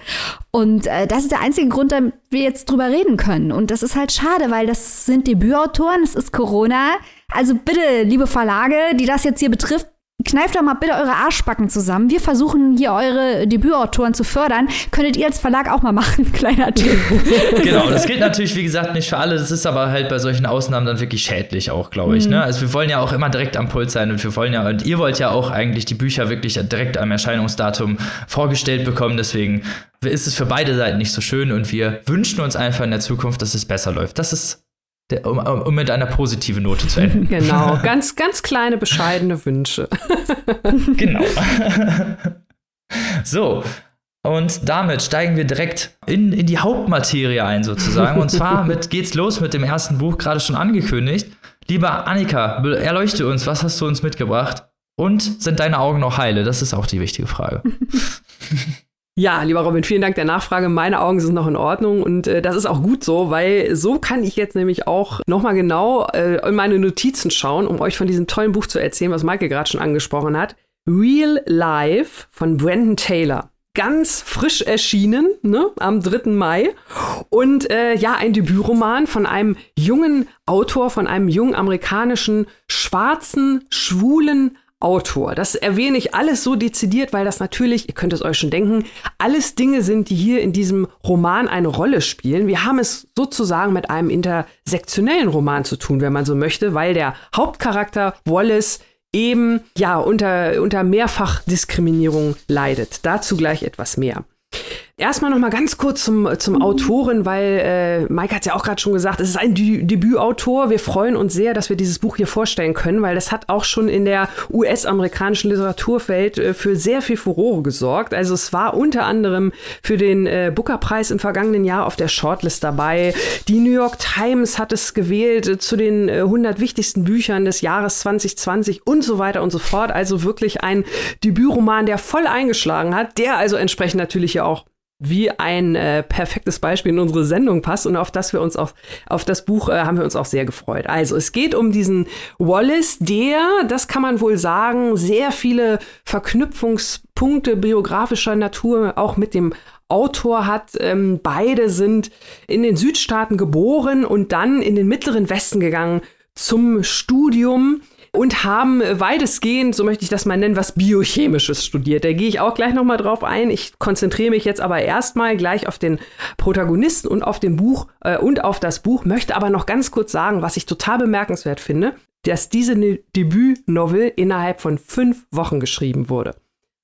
Und äh, das ist der einzige Grund, damit wir jetzt drüber reden können. Und das ist halt schade, weil das sind Debütautoren, es ist Corona. Also bitte, liebe Verlage, die das jetzt hier betrifft, Kneift doch mal bitte eure Arschbacken zusammen. Wir versuchen hier eure Debütautoren zu fördern. Könntet ihr als Verlag auch mal machen, [LAUGHS] kleiner Tipp. [LAUGHS] genau, das gilt natürlich, wie gesagt, nicht für alle. Das ist aber halt bei solchen Ausnahmen dann wirklich schädlich auch, glaube ich. Mhm. Ne? Also wir wollen ja auch immer direkt am Puls sein und wir wollen ja, und ihr wollt ja auch eigentlich die Bücher wirklich direkt am Erscheinungsdatum vorgestellt bekommen. Deswegen ist es für beide Seiten nicht so schön und wir wünschen uns einfach in der Zukunft, dass es besser läuft. Das ist um, um, mit einer positiven Note zu enden. [LAUGHS] Genau, ganz, ganz kleine, bescheidene Wünsche. [LAUGHS] genau. [LAUGHS] so, und damit steigen wir direkt in, in die Hauptmaterie ein, sozusagen. Und zwar mit, geht's los mit dem ersten Buch, gerade schon angekündigt. Lieber Annika, erleuchte uns, was hast du uns mitgebracht? Und sind deine Augen noch heile? Das ist auch die wichtige Frage. Ja, lieber Robin, vielen Dank der Nachfrage. Meine Augen sind noch in Ordnung und äh, das ist auch gut so, weil so kann ich jetzt nämlich auch nochmal genau äh, in meine Notizen schauen, um euch von diesem tollen Buch zu erzählen, was Michael gerade schon angesprochen hat. Real Life von Brandon Taylor. Ganz frisch erschienen, ne, am 3. Mai. Und äh, ja, ein Debütroman von einem jungen Autor, von einem jungen amerikanischen, schwarzen, schwulen Autor. Das erwähne ich alles so dezidiert, weil das natürlich, ihr könnt es euch schon denken, alles Dinge sind, die hier in diesem Roman eine Rolle spielen. Wir haben es sozusagen mit einem intersektionellen Roman zu tun, wenn man so möchte, weil der Hauptcharakter Wallace eben ja unter, unter Mehrfachdiskriminierung leidet. Dazu gleich etwas mehr. Erstmal noch mal ganz kurz zum, zum Autoren, weil äh, Mike hat ja auch gerade schon gesagt, es ist ein Dü Debütautor. Wir freuen uns sehr, dass wir dieses Buch hier vorstellen können, weil das hat auch schon in der US-amerikanischen Literaturwelt äh, für sehr viel Furore gesorgt. Also es war unter anderem für den äh, Booker-Preis im vergangenen Jahr auf der Shortlist dabei. Die New York Times hat es gewählt äh, zu den äh, 100 wichtigsten Büchern des Jahres 2020 und so weiter und so fort. Also wirklich ein Debütroman, der voll eingeschlagen hat, der also entsprechend natürlich ja auch wie ein äh, perfektes Beispiel in unsere Sendung passt und auf das wir uns auch, auf das Buch äh, haben wir uns auch sehr gefreut. Also es geht um diesen Wallace, der, das kann man wohl sagen, sehr viele Verknüpfungspunkte biografischer Natur auch mit dem Autor hat. Ähm, beide sind in den Südstaaten geboren und dann in den mittleren Westen gegangen zum Studium und haben weitestgehend, so möchte ich das mal nennen, was Biochemisches studiert. Da gehe ich auch gleich nochmal drauf ein. Ich konzentriere mich jetzt aber erstmal gleich auf den Protagonisten und auf dem Buch äh, und auf das Buch, möchte aber noch ganz kurz sagen, was ich total bemerkenswert finde, dass diese ne Debütnovel innerhalb von fünf Wochen geschrieben wurde.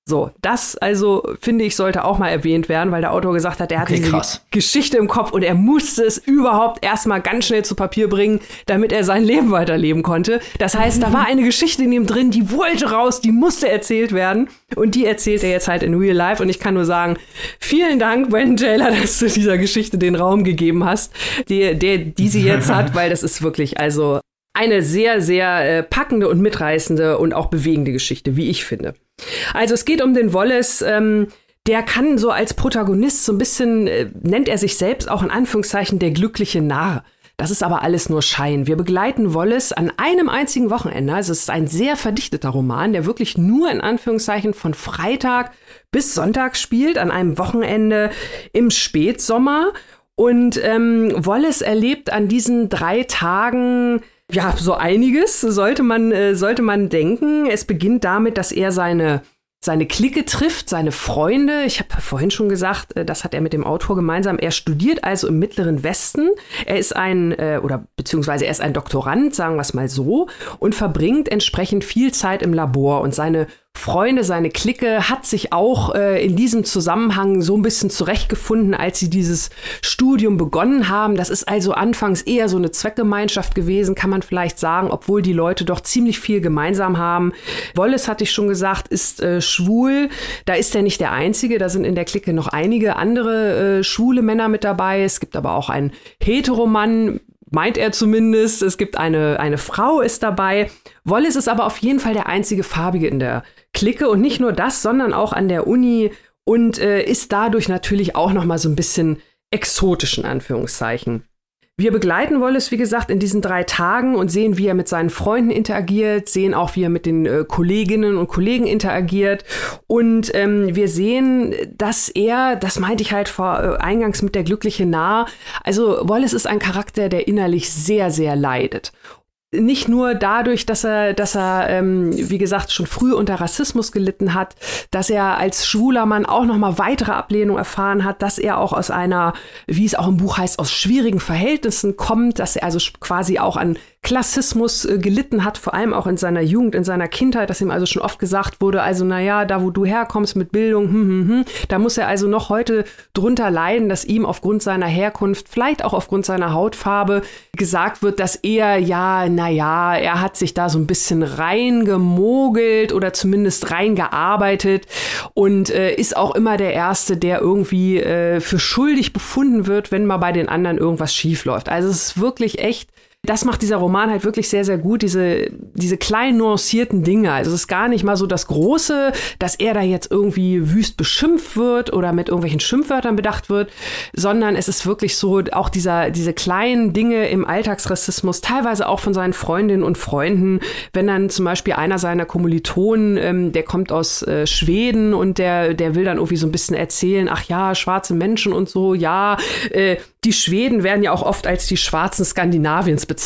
So, das also finde ich sollte auch mal erwähnt werden, weil der Autor gesagt hat, er okay, hatte diese Geschichte im Kopf und er musste es überhaupt erstmal ganz schnell zu Papier bringen, damit er sein Leben weiterleben konnte. Das heißt, da war eine Geschichte in ihm drin, die wollte raus, die musste erzählt werden und die erzählt er jetzt halt in Real Life und ich kann nur sagen, vielen Dank, Brandon Taylor, [LAUGHS] dass du dieser Geschichte den Raum gegeben hast, die, der, die sie jetzt hat, weil das ist wirklich also eine sehr, sehr äh, packende und mitreißende und auch bewegende Geschichte, wie ich finde. Also es geht um den Wallace. Ähm, der kann so als Protagonist so ein bisschen, äh, nennt er sich selbst auch in Anführungszeichen der glückliche Narr. Das ist aber alles nur Schein. Wir begleiten Wallace an einem einzigen Wochenende. Also es ist ein sehr verdichteter Roman, der wirklich nur in Anführungszeichen von Freitag bis Sonntag spielt, an einem Wochenende im Spätsommer. Und ähm, Wallace erlebt an diesen drei Tagen ja so einiges, sollte man, äh, sollte man denken. Es beginnt damit, dass er seine seine Clique trifft, seine Freunde. Ich habe vorhin schon gesagt, äh, das hat er mit dem Autor gemeinsam. Er studiert also im Mittleren Westen. Er ist ein, äh, oder beziehungsweise er ist ein Doktorand, sagen wir es mal so, und verbringt entsprechend viel Zeit im Labor. Und seine Freunde, seine Clique hat sich auch äh, in diesem Zusammenhang so ein bisschen zurechtgefunden, als sie dieses Studium begonnen haben. Das ist also anfangs eher so eine Zweckgemeinschaft gewesen, kann man vielleicht sagen, obwohl die Leute doch ziemlich viel gemeinsam haben. Wallace, hatte ich schon gesagt, ist äh, schwul. Da ist er nicht der Einzige. Da sind in der Clique noch einige andere äh, schwule Männer mit dabei. Es gibt aber auch einen Heteromann, meint er zumindest. Es gibt eine, eine Frau ist dabei. Wallace ist aber auf jeden Fall der einzige Farbige in der Clique und nicht nur das, sondern auch an der Uni und äh, ist dadurch natürlich auch noch mal so ein bisschen exotisch in Anführungszeichen. Wir begleiten Wallace, wie gesagt, in diesen drei Tagen und sehen, wie er mit seinen Freunden interagiert, sehen auch, wie er mit den äh, Kolleginnen und Kollegen interagiert. Und ähm, wir sehen, dass er, das meinte ich halt vor äh, eingangs mit der glückliche Nah, also Wallace ist ein Charakter, der innerlich sehr, sehr leidet nicht nur dadurch, dass er, dass er, ähm, wie gesagt, schon früh unter Rassismus gelitten hat, dass er als schwuler Mann auch noch mal weitere Ablehnung erfahren hat, dass er auch aus einer, wie es auch im Buch heißt, aus schwierigen Verhältnissen kommt, dass er also quasi auch an Klassismus äh, gelitten hat, vor allem auch in seiner Jugend, in seiner Kindheit, dass ihm also schon oft gesagt wurde, also naja, da wo du herkommst mit Bildung, hm, hm, hm, da muss er also noch heute drunter leiden, dass ihm aufgrund seiner Herkunft, vielleicht auch aufgrund seiner Hautfarbe gesagt wird, dass er ja, naja, er hat sich da so ein bisschen reingemogelt oder zumindest reingearbeitet und äh, ist auch immer der Erste, der irgendwie äh, für schuldig befunden wird, wenn mal bei den anderen irgendwas schief läuft. Also es ist wirklich echt das macht dieser Roman halt wirklich sehr, sehr gut, diese, diese kleinen nuancierten Dinge. Also es ist gar nicht mal so das Große, dass er da jetzt irgendwie wüst beschimpft wird oder mit irgendwelchen Schimpfwörtern bedacht wird, sondern es ist wirklich so, auch dieser, diese kleinen Dinge im Alltagsrassismus, teilweise auch von seinen Freundinnen und Freunden, wenn dann zum Beispiel einer seiner Kommilitonen, ähm, der kommt aus äh, Schweden und der, der will dann irgendwie so ein bisschen erzählen, ach ja, schwarze Menschen und so, ja, äh, die Schweden werden ja auch oft als die schwarzen Skandinaviens bezeichnet,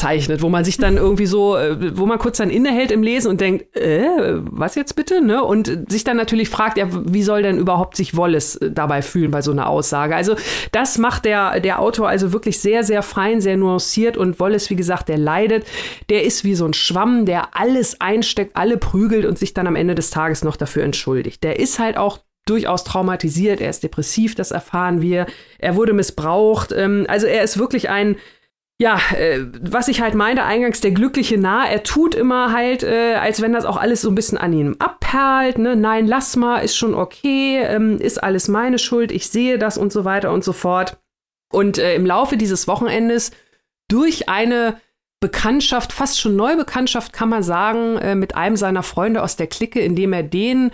wo man sich dann irgendwie so, äh, wo man kurz dann innehält im Lesen und denkt, äh, was jetzt bitte, ne? Und sich dann natürlich fragt, ja, wie soll denn überhaupt sich Wallace äh, dabei fühlen bei so einer Aussage? Also das macht der, der Autor also wirklich sehr, sehr fein, sehr nuanciert und Wallace, wie gesagt, der leidet, der ist wie so ein Schwamm, der alles einsteckt, alle prügelt und sich dann am Ende des Tages noch dafür entschuldigt. Der ist halt auch durchaus traumatisiert, er ist depressiv, das erfahren wir. Er wurde missbraucht. Ähm, also er ist wirklich ein, ja, äh, was ich halt meinte, eingangs der glückliche Nah, er tut immer halt, äh, als wenn das auch alles so ein bisschen an ihm abperlt, ne? Nein, lass mal, ist schon okay, ähm, ist alles meine Schuld, ich sehe das und so weiter und so fort. Und äh, im Laufe dieses Wochenendes durch eine Bekanntschaft, fast schon Neubekanntschaft kann man sagen, äh, mit einem seiner Freunde aus der Clique, indem er den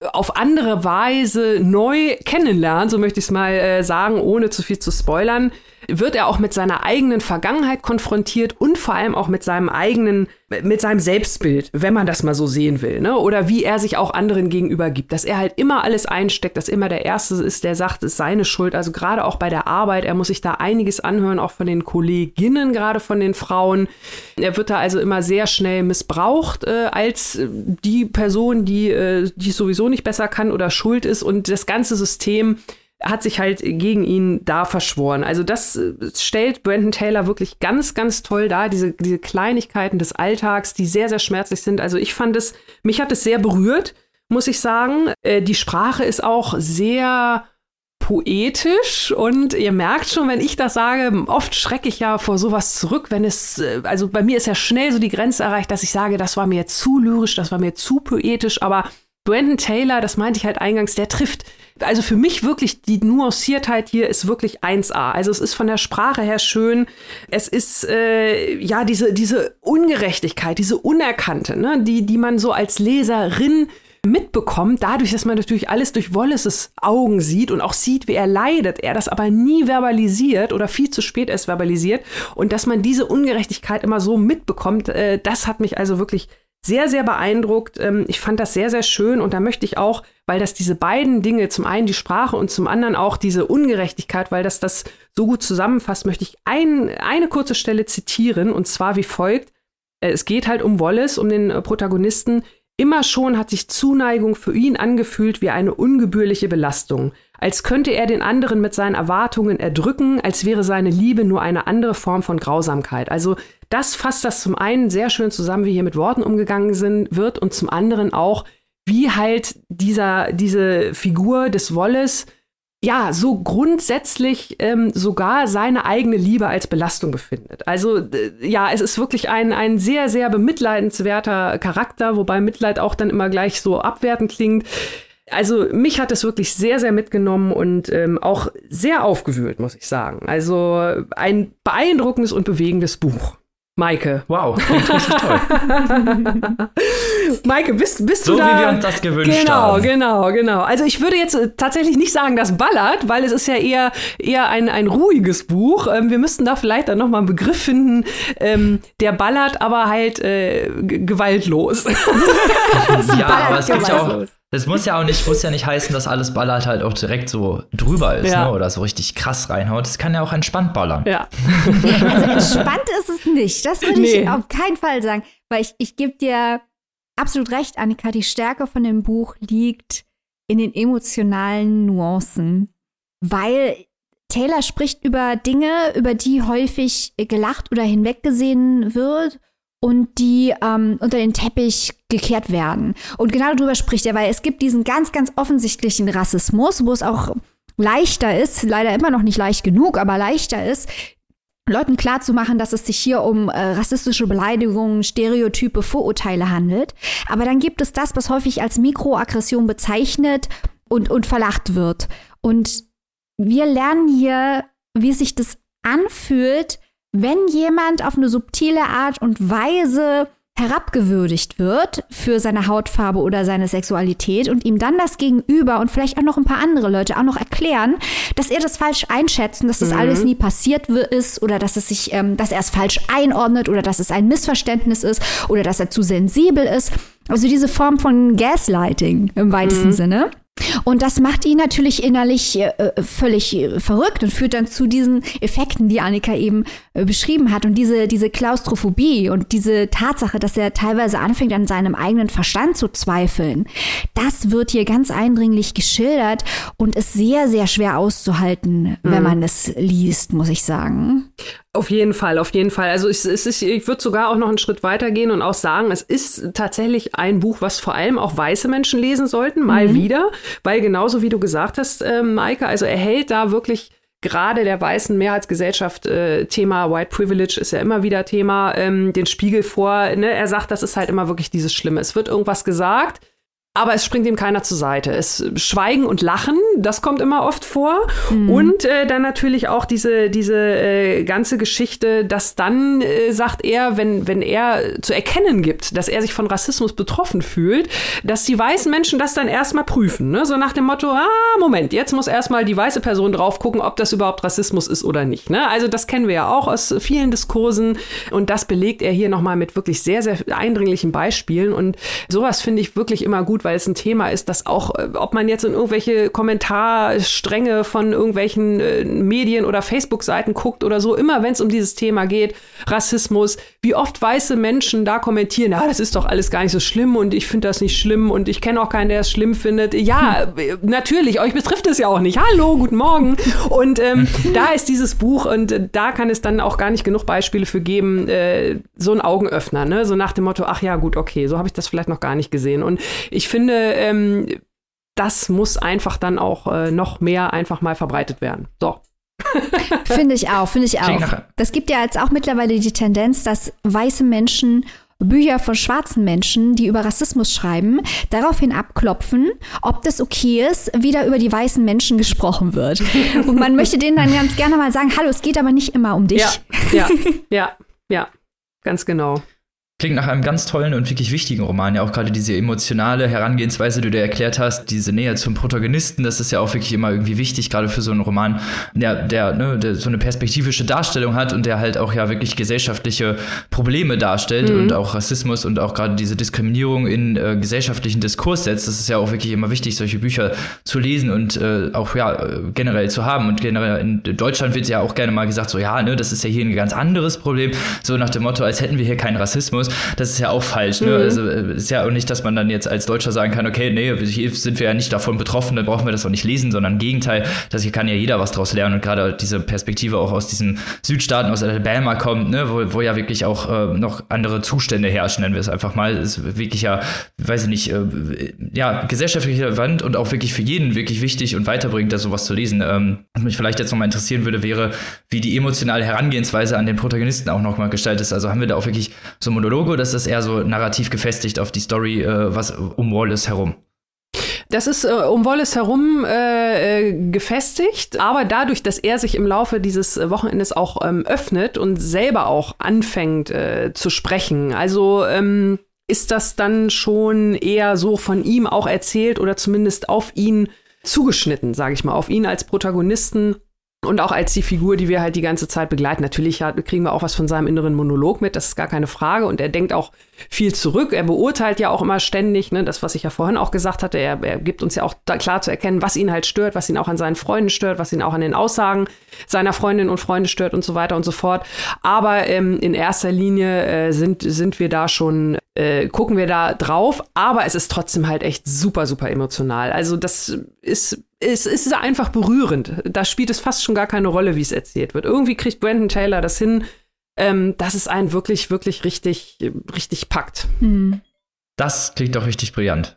auf andere Weise neu kennenlernen, so möchte ich es mal äh, sagen, ohne zu viel zu spoilern, wird er auch mit seiner eigenen Vergangenheit konfrontiert und vor allem auch mit seinem eigenen, mit seinem Selbstbild, wenn man das mal so sehen will, ne? Oder wie er sich auch anderen gegenüber gibt, dass er halt immer alles einsteckt, dass immer der Erste ist, der sagt, es ist seine Schuld. Also gerade auch bei der Arbeit, er muss sich da einiges anhören, auch von den Kolleginnen, gerade von den Frauen. Er wird da also immer sehr schnell missbraucht äh, als die Person, die, äh, die sowieso nicht besser kann oder schuld ist und das ganze System hat sich halt gegen ihn da verschworen. Also das äh, stellt Brandon Taylor wirklich ganz, ganz toll dar, diese, diese Kleinigkeiten des Alltags, die sehr, sehr schmerzlich sind. Also ich fand es, mich hat es sehr berührt, muss ich sagen. Äh, die Sprache ist auch sehr poetisch und ihr merkt schon, wenn ich das sage, oft schrecke ich ja vor sowas zurück, wenn es, äh, also bei mir ist ja schnell so die Grenze erreicht, dass ich sage, das war mir zu lyrisch, das war mir zu poetisch, aber Brandon Taylor, das meinte ich halt eingangs, der trifft also für mich wirklich die Nuanciertheit hier ist wirklich 1A. Also es ist von der Sprache her schön. Es ist äh, ja diese diese Ungerechtigkeit, diese Unerkannte, ne, die die man so als Leserin mitbekommt, dadurch, dass man natürlich alles durch Wallaces Augen sieht und auch sieht, wie er leidet, er das aber nie verbalisiert oder viel zu spät erst verbalisiert und dass man diese Ungerechtigkeit immer so mitbekommt, äh, das hat mich also wirklich sehr, sehr beeindruckt. Ähm, ich fand das sehr, sehr schön und da möchte ich auch, weil das diese beiden Dinge, zum einen die Sprache und zum anderen auch diese Ungerechtigkeit, weil das das so gut zusammenfasst, möchte ich ein, eine kurze Stelle zitieren und zwar wie folgt. Äh, es geht halt um Wallace, um den äh, Protagonisten. Immer schon hat sich Zuneigung für ihn angefühlt wie eine ungebührliche Belastung, als könnte er den anderen mit seinen Erwartungen erdrücken, als wäre seine Liebe nur eine andere Form von Grausamkeit. Also das fasst das zum einen sehr schön zusammen, wie hier mit Worten umgegangen sind, wird und zum anderen auch, wie halt dieser, diese Figur des Wallace ja, so grundsätzlich ähm, sogar seine eigene Liebe als Belastung befindet. Also ja, es ist wirklich ein, ein sehr, sehr bemitleidenswerter Charakter, wobei Mitleid auch dann immer gleich so abwertend klingt. Also mich hat es wirklich sehr, sehr mitgenommen und ähm, auch sehr aufgewühlt, muss ich sagen. Also ein beeindruckendes und bewegendes Buch. Maike. Wow, klingt richtig toll. [LAUGHS] Maike, bist, bist so du da? So wie wir uns das gewünscht genau, haben. Genau, genau, genau. Also ich würde jetzt äh, tatsächlich nicht sagen, das ballert, weil es ist ja eher, eher ein, ein ruhiges Buch. Ähm, wir müssten da vielleicht dann nochmal einen Begriff finden, ähm, der ballert, aber halt äh, gewaltlos. [LAUGHS] ja, aber es gibt ja auch das muss ja auch nicht, muss ja nicht heißen, dass alles Ballert halt auch direkt so drüber ist, ja. ne? Oder so richtig krass reinhaut. Das kann ja auch entspannt ballern. Ja. also entspannt ist es nicht. Das würde nee. ich auf keinen Fall sagen. Weil ich, ich gebe dir absolut recht, Annika, die Stärke von dem Buch liegt in den emotionalen Nuancen. Weil Taylor spricht über Dinge, über die häufig gelacht oder hinweggesehen wird und die ähm, unter den Teppich gekehrt werden. Und genau darüber spricht er, weil es gibt diesen ganz, ganz offensichtlichen Rassismus, wo es auch leichter ist, leider immer noch nicht leicht genug, aber leichter ist, Leuten klarzumachen, dass es sich hier um äh, rassistische Beleidigungen, Stereotype, Vorurteile handelt. Aber dann gibt es das, was häufig als Mikroaggression bezeichnet und, und verlacht wird. Und wir lernen hier, wie sich das anfühlt, wenn jemand auf eine subtile Art und Weise herabgewürdigt wird für seine Hautfarbe oder seine Sexualität und ihm dann das Gegenüber und vielleicht auch noch ein paar andere Leute auch noch erklären, dass er das falsch einschätzt und dass das mhm. alles nie passiert ist oder dass es sich, ähm, dass er es falsch einordnet oder dass es ein Missverständnis ist oder dass er zu sensibel ist. Also diese Form von Gaslighting im weitesten mhm. Sinne. Und das macht ihn natürlich innerlich äh, völlig äh, verrückt und führt dann zu diesen Effekten, die Annika eben äh, beschrieben hat. Und diese, diese Klaustrophobie und diese Tatsache, dass er teilweise anfängt, an seinem eigenen Verstand zu zweifeln, das wird hier ganz eindringlich geschildert und ist sehr, sehr schwer auszuhalten, mhm. wenn man es liest, muss ich sagen. Auf jeden Fall, auf jeden Fall. Also es, es ist, ich würde sogar auch noch einen Schritt weiter gehen und auch sagen, es ist tatsächlich ein Buch, was vor allem auch weiße Menschen lesen sollten, mal mhm. wieder, weil genauso wie du gesagt hast, äh, Maike, also er hält da wirklich gerade der weißen Mehrheitsgesellschaft äh, Thema White Privilege ist ja immer wieder Thema, ähm, den Spiegel vor. Ne? Er sagt, das ist halt immer wirklich dieses Schlimme. Es wird irgendwas gesagt, aber es springt ihm keiner zur Seite. Es Schweigen und Lachen, das kommt immer oft vor. Mhm. Und äh, dann natürlich auch diese, diese äh, ganze Geschichte, dass dann, äh, sagt er, wenn, wenn er zu erkennen gibt, dass er sich von Rassismus betroffen fühlt, dass die weißen Menschen das dann erstmal prüfen. Ne? So nach dem Motto, ah, Moment, jetzt muss erstmal die weiße Person drauf gucken, ob das überhaupt Rassismus ist oder nicht. Ne? Also das kennen wir ja auch aus vielen Diskursen. Und das belegt er hier nochmal mit wirklich sehr, sehr eindringlichen Beispielen. Und sowas finde ich wirklich immer gut, weil es ein Thema ist, das auch, äh, ob man jetzt in irgendwelche Kommentarstränge von irgendwelchen äh, Medien oder Facebook-Seiten guckt oder so, immer wenn es um dieses Thema geht, Rassismus, wie oft weiße Menschen da kommentieren, ja, das ist doch alles gar nicht so schlimm und ich finde das nicht schlimm und ich kenne auch keinen, der es schlimm findet. Ja, hm. natürlich, euch betrifft es ja auch nicht. Hallo, guten Morgen. Und ähm, [LAUGHS] da ist dieses Buch und äh, da kann es dann auch gar nicht genug Beispiele für geben, äh, so ein Augenöffner, ne? So nach dem Motto, ach ja, gut, okay, so habe ich das vielleicht noch gar nicht gesehen. Und ich finde, ähm, das muss einfach dann auch äh, noch mehr einfach mal verbreitet werden. So. [LAUGHS] finde ich auch, finde ich auch. Das gibt ja jetzt auch mittlerweile die Tendenz, dass weiße Menschen Bücher von schwarzen Menschen, die über Rassismus schreiben, daraufhin abklopfen, ob das okay ist, wieder über die weißen Menschen gesprochen wird. Und man möchte denen dann ganz gerne mal sagen, hallo, es geht aber nicht immer um dich. Ja, ja, [LAUGHS] ja, ja ganz genau. Klingt nach einem ganz tollen und wirklich wichtigen Roman. Ja, auch gerade diese emotionale Herangehensweise, die du dir erklärt hast, diese Nähe zum Protagonisten, das ist ja auch wirklich immer irgendwie wichtig, gerade für so einen Roman, der, der, ne, der so eine perspektivische Darstellung hat und der halt auch ja wirklich gesellschaftliche Probleme darstellt mhm. und auch Rassismus und auch gerade diese Diskriminierung in äh, gesellschaftlichen Diskurs setzt. Das ist ja auch wirklich immer wichtig, solche Bücher zu lesen und äh, auch ja generell zu haben. Und generell in Deutschland wird ja auch gerne mal gesagt, so ja, ne, das ist ja hier ein ganz anderes Problem, so nach dem Motto, als hätten wir hier keinen Rassismus. Das ist ja auch falsch. Ne? Mhm. Also äh, ist ja auch nicht, dass man dann jetzt als Deutscher sagen kann, okay, nee, hier sind wir ja nicht davon betroffen, dann brauchen wir das auch nicht lesen, sondern im Gegenteil, dass hier kann ja jeder was draus lernen und gerade diese Perspektive auch aus diesen Südstaaten, aus Alabama kommt, ne, wo, wo ja wirklich auch äh, noch andere Zustände herrschen, nennen wir es einfach mal, ist wirklich ja, weiß ich nicht, äh, ja, gesellschaftlich relevant und auch wirklich für jeden wirklich wichtig und weiterbringt, da sowas zu lesen. Ähm, was mich vielleicht jetzt nochmal interessieren würde, wäre, wie die emotionale Herangehensweise an den Protagonisten auch nochmal gestaltet ist. Also haben wir da auch wirklich so Monologe Logo, das ist eher so narrativ gefestigt auf die Story, äh, was um Wallace herum. Das ist äh, um Wallace herum äh, äh, gefestigt, aber dadurch, dass er sich im Laufe dieses Wochenendes auch ähm, öffnet und selber auch anfängt äh, zu sprechen, also ähm, ist das dann schon eher so von ihm auch erzählt oder zumindest auf ihn zugeschnitten, sage ich mal, auf ihn als Protagonisten und auch als die Figur, die wir halt die ganze Zeit begleiten. Natürlich kriegen wir auch was von seinem inneren Monolog mit, das ist gar keine Frage. Und er denkt auch viel zurück. Er beurteilt ja auch immer ständig, ne, das, was ich ja vorhin auch gesagt hatte. Er, er gibt uns ja auch klar zu erkennen, was ihn halt stört, was ihn auch an seinen Freunden stört, was ihn auch an den Aussagen seiner Freundinnen und Freunde stört und so weiter und so fort. Aber ähm, in erster Linie äh, sind, sind wir da schon, äh, gucken wir da drauf. Aber es ist trotzdem halt echt super, super emotional. Also das ist es ist einfach berührend. Da spielt es fast schon gar keine Rolle, wie es erzählt wird. Irgendwie kriegt Brandon Taylor das hin, ähm, dass es einen wirklich, wirklich richtig, richtig packt. Mhm. Das klingt doch richtig brillant.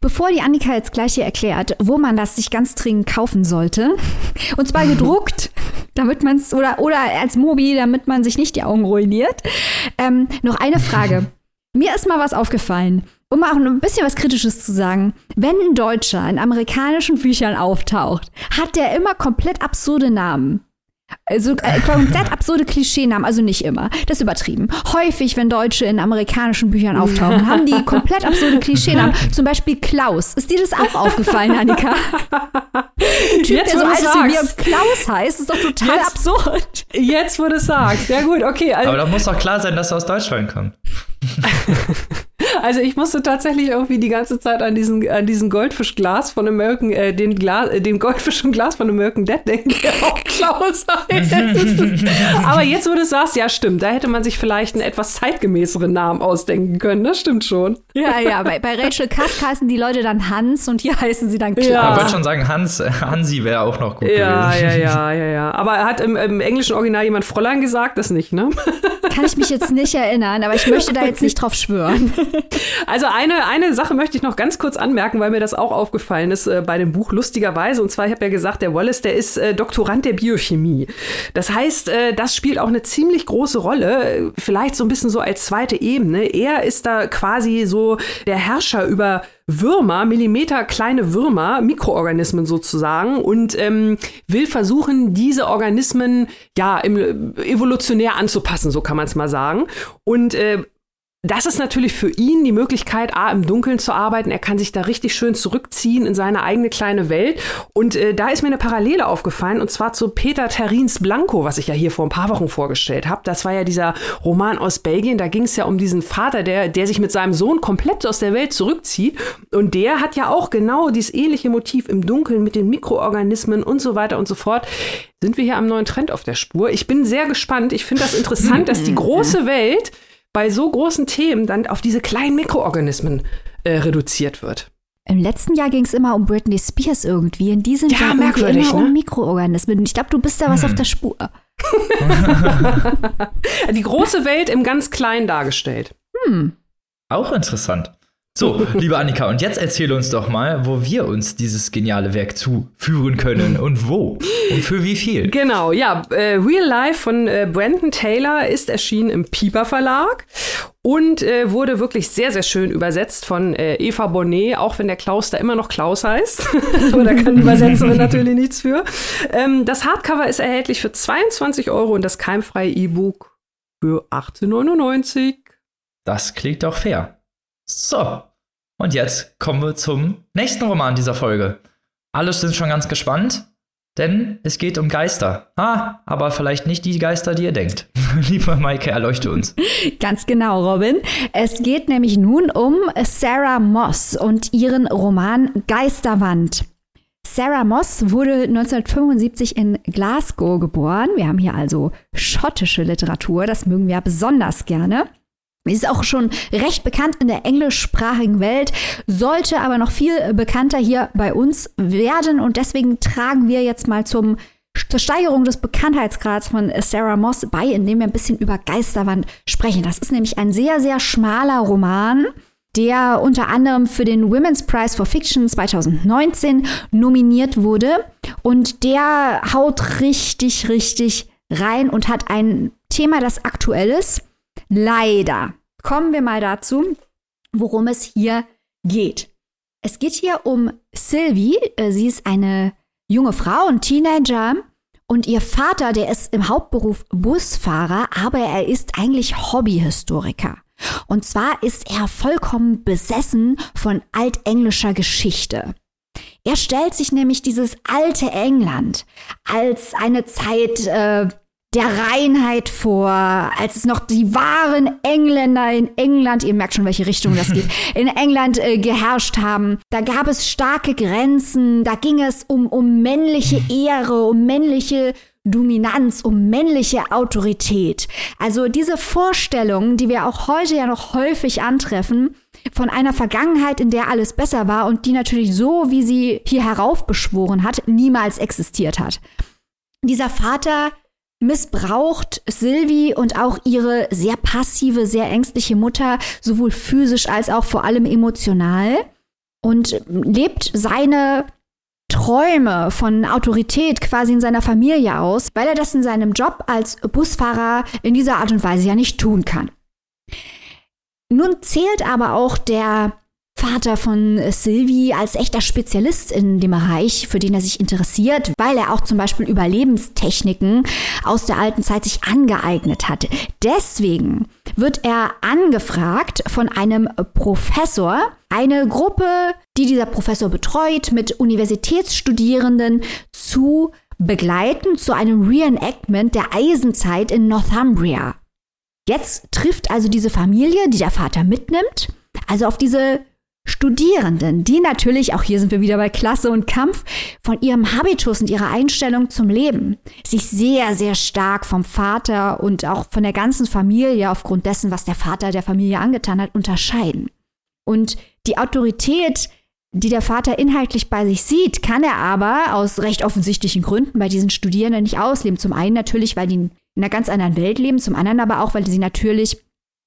Bevor die Annika jetzt gleich hier erklärt, wo man das sich ganz dringend kaufen sollte, [LAUGHS] und zwar gedruckt, [LAUGHS] damit man es, oder, oder als Mobi, damit man sich nicht die Augen ruiniert, ähm, noch eine Frage. [LAUGHS] Mir ist mal was aufgefallen um auch ein bisschen was Kritisches zu sagen, wenn ein Deutscher in amerikanischen Büchern auftaucht, hat der immer komplett absurde Namen. Also äh, komplett absurde Klischeenamen, also nicht immer. Das ist übertrieben. Häufig, wenn Deutsche in amerikanischen Büchern auftauchen, [LAUGHS] haben die komplett absurde Klischeenamen. Zum Beispiel Klaus. Ist dir das auch [LAUGHS] aufgefallen, Annika? Ein Typ, jetzt, der so alt ist wie mir Klaus heißt, ist doch total jetzt, absurd. Jetzt, wo du es sagst. Ja gut, okay. Also, Aber da muss doch klar sein, dass er aus Deutschland kommt. [LAUGHS] Also ich musste tatsächlich irgendwie die ganze Zeit an diesen, an diesen Goldfischglas von American, äh, den, Glas, äh, den Goldfisch und Glas von American Dead denken, der auch Klaus [LAUGHS] heißt. Aber jetzt, wo du sagst, ja stimmt, da hätte man sich vielleicht einen etwas zeitgemäßeren Namen ausdenken können, das stimmt schon. Ja, ja, bei, bei Rachel Kask heißen die Leute dann Hans und hier heißen sie dann Klaus. Ja. Man würde schon sagen, Hans, Hansi wäre auch noch gut ja, gewesen. Ja, ja, [LAUGHS] ja, ja. Aber hat im, im englischen Original jemand Fräulein gesagt? Das nicht, ne? Kann ich mich jetzt nicht erinnern, aber ich möchte da jetzt nicht drauf schwören. [LAUGHS] Also eine, eine Sache möchte ich noch ganz kurz anmerken, weil mir das auch aufgefallen ist äh, bei dem Buch lustigerweise. Und zwar, ich habe ja gesagt, der Wallace, der ist äh, Doktorand der Biochemie. Das heißt, äh, das spielt auch eine ziemlich große Rolle, vielleicht so ein bisschen so als zweite Ebene. Er ist da quasi so der Herrscher über Würmer, Millimeter kleine Würmer, Mikroorganismen sozusagen, und ähm, will versuchen, diese Organismen ja im, evolutionär anzupassen, so kann man es mal sagen. Und äh, das ist natürlich für ihn die Möglichkeit, A, im Dunkeln zu arbeiten. Er kann sich da richtig schön zurückziehen in seine eigene kleine Welt. Und äh, da ist mir eine Parallele aufgefallen, und zwar zu Peter Terrins Blanco, was ich ja hier vor ein paar Wochen vorgestellt habe. Das war ja dieser Roman aus Belgien. Da ging es ja um diesen Vater, der, der sich mit seinem Sohn komplett aus der Welt zurückzieht. Und der hat ja auch genau dieses ähnliche Motiv im Dunkeln mit den Mikroorganismen und so weiter und so fort sind wir hier am neuen Trend auf der Spur. Ich bin sehr gespannt. Ich finde das interessant, dass die [LAUGHS] große Welt bei so großen Themen dann auf diese kleinen Mikroorganismen äh, reduziert wird. Im letzten Jahr ging es immer um Britney Spears irgendwie. In diesem ja, Jahr merkwürdig, immer ne? um Mikroorganismen. Ich glaube, du bist da was hm. auf der Spur. [LAUGHS] [LAUGHS] Die große Welt im ganz Kleinen dargestellt. Hm. Auch interessant. So, liebe Annika, und jetzt erzähle uns doch mal, wo wir uns dieses geniale Werk zuführen können und wo und für wie viel. Genau, ja, äh, Real Life von äh, Brandon Taylor ist erschienen im Pieper Verlag und äh, wurde wirklich sehr, sehr schön übersetzt von äh, Eva Bonnet, auch wenn der Klaus da immer noch Klaus heißt. [LAUGHS] Aber da kann die Übersetzerin natürlich nichts für. Ähm, das Hardcover ist erhältlich für 22 Euro und das keimfreie E-Book für 18,99. Das klingt doch fair. So, und jetzt kommen wir zum nächsten Roman dieser Folge. Alle sind schon ganz gespannt, denn es geht um Geister. Ah, aber vielleicht nicht die Geister, die ihr denkt. [LAUGHS] Lieber Maike, erleuchte uns. Ganz genau, Robin. Es geht nämlich nun um Sarah Moss und ihren Roman Geisterwand. Sarah Moss wurde 1975 in Glasgow geboren. Wir haben hier also schottische Literatur, das mögen wir besonders gerne. Ist auch schon recht bekannt in der englischsprachigen Welt, sollte aber noch viel bekannter hier bei uns werden. Und deswegen tragen wir jetzt mal zum, zur Steigerung des Bekanntheitsgrads von Sarah Moss bei, indem wir ein bisschen über Geisterwand sprechen. Das ist nämlich ein sehr, sehr schmaler Roman, der unter anderem für den Women's Prize for Fiction 2019 nominiert wurde. Und der haut richtig, richtig rein und hat ein Thema, das aktuell ist Leider. Kommen wir mal dazu, worum es hier geht. Es geht hier um Sylvie. Äh, sie ist eine junge Frau, ein Teenager. Und ihr Vater, der ist im Hauptberuf Busfahrer, aber er ist eigentlich Hobbyhistoriker. Und zwar ist er vollkommen besessen von altenglischer Geschichte. Er stellt sich nämlich dieses alte England als eine Zeit äh, der Reinheit vor, als es noch die wahren Engländer in England, ihr merkt schon, welche Richtung das geht, [LAUGHS] in England äh, geherrscht haben. Da gab es starke Grenzen, da ging es um, um männliche Ehre, um männliche Dominanz, um männliche Autorität. Also diese Vorstellungen, die wir auch heute ja noch häufig antreffen, von einer Vergangenheit, in der alles besser war und die natürlich so, wie sie hier heraufbeschworen hat, niemals existiert hat. Dieser Vater missbraucht Sylvie und auch ihre sehr passive, sehr ängstliche Mutter sowohl physisch als auch vor allem emotional und lebt seine Träume von Autorität quasi in seiner Familie aus, weil er das in seinem Job als Busfahrer in dieser Art und Weise ja nicht tun kann. Nun zählt aber auch der Vater von Sylvie als echter Spezialist in dem Bereich, für den er sich interessiert, weil er auch zum Beispiel Überlebenstechniken aus der alten Zeit sich angeeignet hat. Deswegen wird er angefragt von einem Professor, eine Gruppe, die dieser Professor betreut, mit Universitätsstudierenden zu begleiten zu einem Reenactment der Eisenzeit in Northumbria. Jetzt trifft also diese Familie, die der Vater mitnimmt, also auf diese Studierenden, die natürlich, auch hier sind wir wieder bei Klasse und Kampf, von ihrem Habitus und ihrer Einstellung zum Leben sich sehr, sehr stark vom Vater und auch von der ganzen Familie aufgrund dessen, was der Vater der Familie angetan hat, unterscheiden. Und die Autorität, die der Vater inhaltlich bei sich sieht, kann er aber aus recht offensichtlichen Gründen bei diesen Studierenden nicht ausleben. Zum einen natürlich, weil die in einer ganz anderen Welt leben, zum anderen aber auch, weil sie natürlich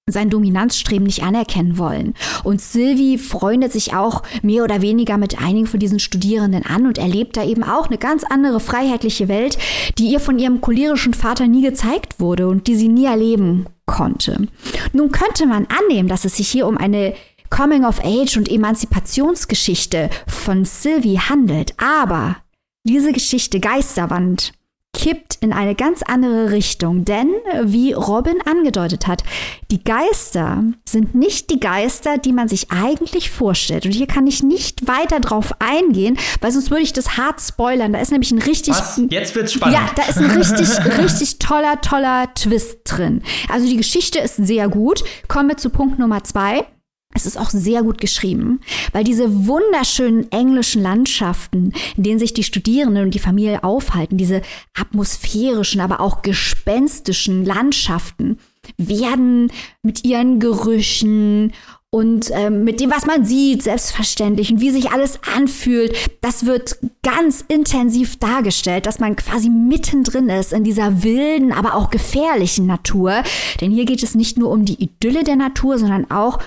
sein Dominanzstreben nicht anerkennen wollen. Und Sylvie freundet sich auch mehr oder weniger mit einigen von diesen Studierenden an und erlebt da eben auch eine ganz andere freiheitliche Welt, die ihr von ihrem cholerischen Vater nie gezeigt wurde und die sie nie erleben konnte. Nun könnte man annehmen, dass es sich hier um eine Coming-of-Age und Emanzipationsgeschichte von Sylvie handelt, aber diese Geschichte Geisterwand kippt in eine ganz andere Richtung. Denn, wie Robin angedeutet hat, die Geister sind nicht die Geister, die man sich eigentlich vorstellt. Und hier kann ich nicht weiter drauf eingehen, weil sonst würde ich das hart spoilern. Da ist nämlich ein richtig. Was? Jetzt wird's spannend. Ja, da ist ein richtig, [LAUGHS] richtig toller, toller Twist drin. Also die Geschichte ist sehr gut. Kommen wir zu Punkt Nummer zwei. Es ist auch sehr gut geschrieben, weil diese wunderschönen englischen Landschaften, in denen sich die Studierenden und die Familie aufhalten, diese atmosphärischen, aber auch gespenstischen Landschaften, werden mit ihren Gerüchen und ähm, mit dem, was man sieht, selbstverständlich und wie sich alles anfühlt, das wird ganz intensiv dargestellt, dass man quasi mittendrin ist in dieser wilden, aber auch gefährlichen Natur. Denn hier geht es nicht nur um die Idylle der Natur, sondern auch um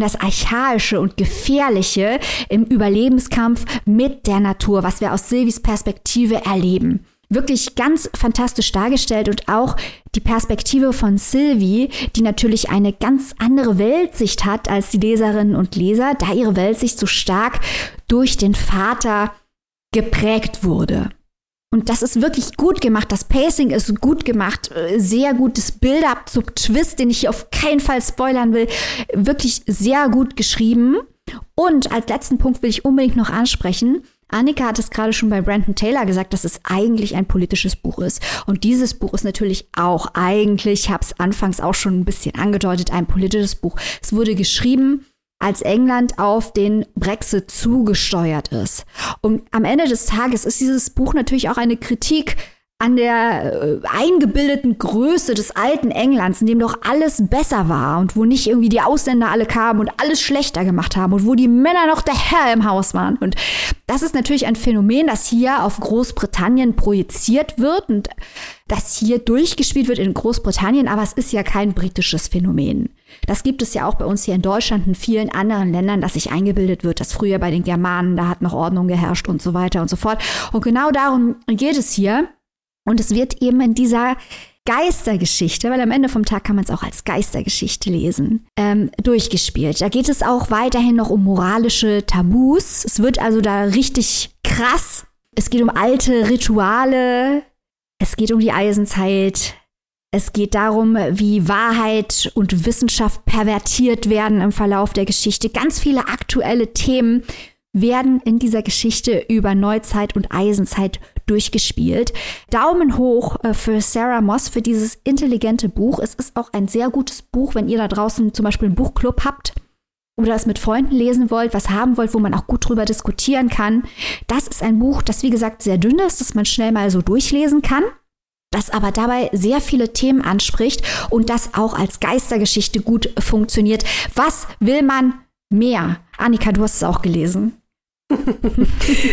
das Archaische und Gefährliche im Überlebenskampf mit der Natur, was wir aus Silvis Perspektive erleben. Wirklich ganz fantastisch dargestellt und auch die Perspektive von Sylvie, die natürlich eine ganz andere Weltsicht hat als die Leserinnen und Leser, da ihre Weltsicht so stark durch den Vater geprägt wurde. Und das ist wirklich gut gemacht. Das Pacing ist gut gemacht. Äh, sehr gutes Build-up zum Twist, den ich hier auf keinen Fall spoilern will. Wirklich sehr gut geschrieben. Und als letzten Punkt will ich unbedingt noch ansprechen. Annika hat es gerade schon bei Brandon Taylor gesagt, dass es eigentlich ein politisches Buch ist. Und dieses Buch ist natürlich auch eigentlich, ich habe es anfangs auch schon ein bisschen angedeutet, ein politisches Buch. Es wurde geschrieben, als England auf den Brexit zugesteuert ist. Und am Ende des Tages ist dieses Buch natürlich auch eine Kritik an der äh, eingebildeten Größe des alten Englands, in dem doch alles besser war und wo nicht irgendwie die Ausländer alle kamen und alles schlechter gemacht haben und wo die Männer noch der Herr im Haus waren. Und das ist natürlich ein Phänomen, das hier auf Großbritannien projiziert wird und das hier durchgespielt wird in Großbritannien, aber es ist ja kein britisches Phänomen. Das gibt es ja auch bei uns hier in Deutschland und vielen anderen Ländern, dass sich eingebildet wird, dass früher bei den Germanen, da hat noch Ordnung geherrscht und so weiter und so fort. Und genau darum geht es hier. Und es wird eben in dieser Geistergeschichte, weil am Ende vom Tag kann man es auch als Geistergeschichte lesen, ähm, durchgespielt. Da geht es auch weiterhin noch um moralische Tabus. Es wird also da richtig krass. Es geht um alte Rituale. Es geht um die Eisenzeit. Es geht darum, wie Wahrheit und Wissenschaft pervertiert werden im Verlauf der Geschichte. Ganz viele aktuelle Themen werden in dieser Geschichte über Neuzeit und Eisenzeit durchgespielt. Daumen hoch äh, für Sarah Moss für dieses intelligente Buch. Es ist auch ein sehr gutes Buch, wenn ihr da draußen zum Beispiel einen Buchclub habt oder es mit Freunden lesen wollt, was haben wollt, wo man auch gut drüber diskutieren kann. Das ist ein Buch, das wie gesagt sehr dünn ist, das man schnell mal so durchlesen kann das aber dabei sehr viele Themen anspricht und das auch als Geistergeschichte gut funktioniert. Was will man mehr? Annika, du hast es auch gelesen. [LAUGHS]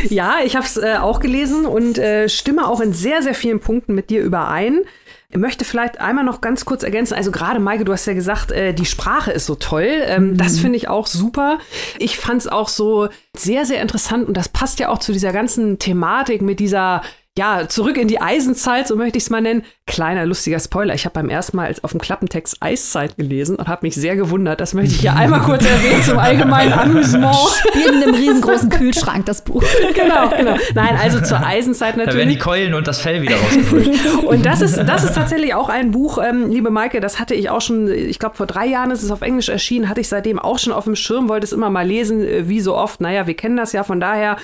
ja, ich habe es äh, auch gelesen und äh, stimme auch in sehr, sehr vielen Punkten mit dir überein. Ich möchte vielleicht einmal noch ganz kurz ergänzen. Also gerade Maike, du hast ja gesagt, äh, die Sprache ist so toll. Ähm, mhm. Das finde ich auch super. Ich fand es auch so sehr, sehr interessant und das passt ja auch zu dieser ganzen Thematik mit dieser ja, zurück in die Eisenzeit, so möchte ich es mal nennen. Kleiner lustiger Spoiler. Ich habe beim ersten Mal auf dem Klappentext Eiszeit gelesen und habe mich sehr gewundert. Das möchte ich hier einmal [LAUGHS] kurz erwähnen zum allgemeinen Amüsement. Spielt in einem riesengroßen Kühlschrank, das Buch. [LAUGHS] genau, genau. Nein, also zur Eisenzeit natürlich. Da werden die Keulen und das Fell wieder rausgeholt. [LAUGHS] und das ist, das ist tatsächlich auch ein Buch, ähm, liebe Maike, das hatte ich auch schon, ich glaube vor drei Jahren ist es auf Englisch erschienen, hatte ich seitdem auch schon auf dem Schirm, wollte es immer mal lesen, äh, wie so oft. Naja, wir kennen das ja, von daher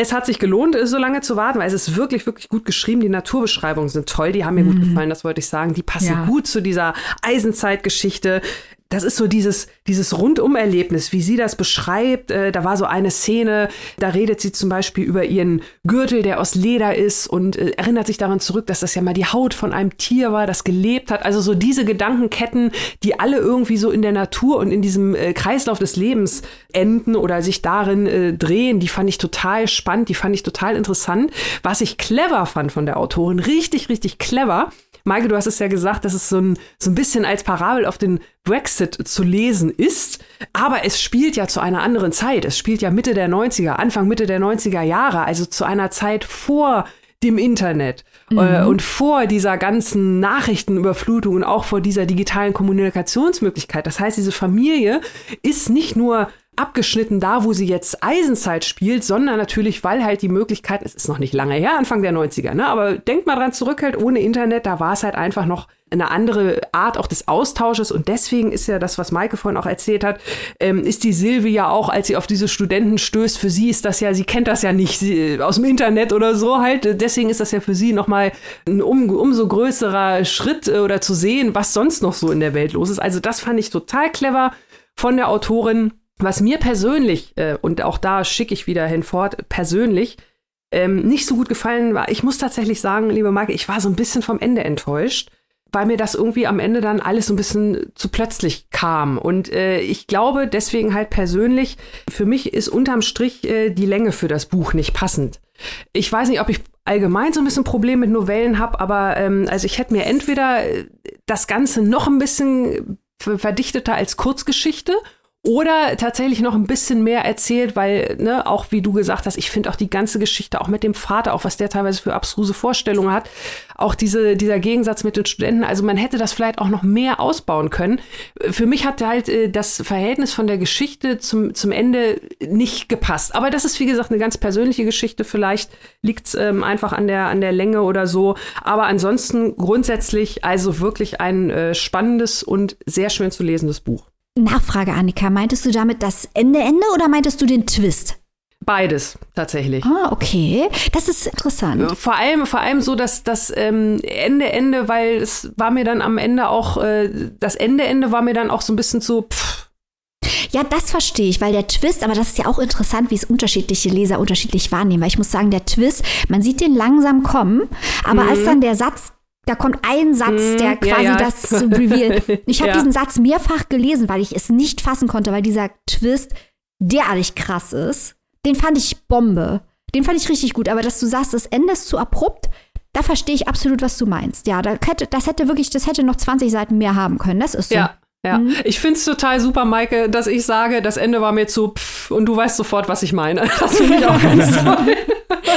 es hat sich gelohnt, so lange zu warten, weil es ist wirklich, wirklich gut geschrieben. Die Naturbeschreibungen sind toll, die haben mir mhm. gut gefallen, das wollte ich sagen. Die passen ja. gut zu dieser Eisenzeitgeschichte das ist so dieses, dieses Rundumerlebnis, wie sie das beschreibt. Äh, da war so eine Szene, da redet sie zum Beispiel über ihren Gürtel, der aus Leder ist und äh, erinnert sich daran zurück, dass das ja mal die Haut von einem Tier war, das gelebt hat. Also so diese Gedankenketten, die alle irgendwie so in der Natur und in diesem äh, Kreislauf des Lebens enden oder sich darin äh, drehen, die fand ich total spannend, die fand ich total interessant. Was ich clever fand von der Autorin, richtig, richtig clever, Maike, du hast es ja gesagt, dass es so ein, so ein bisschen als Parabel auf den Brexit zu lesen ist. Aber es spielt ja zu einer anderen Zeit. Es spielt ja Mitte der 90er, Anfang Mitte der 90er Jahre, also zu einer Zeit vor dem Internet mhm. äh, und vor dieser ganzen Nachrichtenüberflutung und auch vor dieser digitalen Kommunikationsmöglichkeit. Das heißt, diese Familie ist nicht nur abgeschnitten da, wo sie jetzt Eisenzeit spielt, sondern natürlich, weil halt die Möglichkeit, es ist noch nicht lange her, Anfang der 90er, ne? aber denkt mal dran zurück, halt ohne Internet, da war es halt einfach noch eine andere Art auch des Austausches und deswegen ist ja das, was Maike vorhin auch erzählt hat, ähm, ist die Silvi ja auch, als sie auf diese Studenten stößt, für sie ist das ja, sie kennt das ja nicht sie, aus dem Internet oder so halt, deswegen ist das ja für sie nochmal ein um, umso größerer Schritt äh, oder zu sehen, was sonst noch so in der Welt los ist. Also das fand ich total clever von der Autorin was mir persönlich, äh, und auch da schicke ich wieder hinfort, persönlich ähm, nicht so gut gefallen war, ich muss tatsächlich sagen, liebe Marke, ich war so ein bisschen vom Ende enttäuscht, weil mir das irgendwie am Ende dann alles so ein bisschen zu plötzlich kam. Und äh, ich glaube deswegen halt persönlich, für mich ist unterm Strich äh, die Länge für das Buch nicht passend. Ich weiß nicht, ob ich allgemein so ein bisschen Problem mit Novellen habe, aber ähm, also ich hätte mir entweder äh, das Ganze noch ein bisschen verdichteter als Kurzgeschichte oder tatsächlich noch ein bisschen mehr erzählt, weil, ne, auch wie du gesagt hast, ich finde auch die ganze Geschichte, auch mit dem Vater, auch was der teilweise für abstruse Vorstellungen hat, auch diese, dieser Gegensatz mit den Studenten, also man hätte das vielleicht auch noch mehr ausbauen können. Für mich hat halt äh, das Verhältnis von der Geschichte zum, zum Ende nicht gepasst. Aber das ist, wie gesagt, eine ganz persönliche Geschichte. Vielleicht liegt es ähm, einfach an der, an der Länge oder so. Aber ansonsten grundsätzlich also wirklich ein äh, spannendes und sehr schön zu lesendes Buch. Nachfrage, Annika. Meintest du damit das Ende, Ende oder meintest du den Twist? Beides tatsächlich. Ah, okay. Das ist interessant. Äh, vor allem, vor allem so, dass das ähm, Ende, Ende, weil es war mir dann am Ende auch, äh, das Ende, Ende war mir dann auch so ein bisschen zu, pff. Ja, das verstehe ich, weil der Twist, aber das ist ja auch interessant, wie es unterschiedliche Leser unterschiedlich wahrnehmen, weil ich muss sagen, der Twist, man sieht den langsam kommen, aber mhm. als dann der Satz da kommt ein Satz, mhm. der quasi ja, ja. das reveal. [LAUGHS] Ich habe ja. diesen Satz mehrfach gelesen, weil ich es nicht fassen konnte, weil dieser Twist derartig krass ist. Den fand ich Bombe. Den fand ich richtig gut. Aber dass du sagst, das Ende ist zu abrupt, da verstehe ich absolut, was du meinst. Ja, da hätte, das hätte wirklich, das hätte noch 20 Seiten mehr haben können. Das ist so. Ja. Ja, mhm. ich finde es total super, Maike, dass ich sage, das Ende war mir zu pff und du weißt sofort, was ich meine. Das finde ich auch ganz [LAUGHS] toll.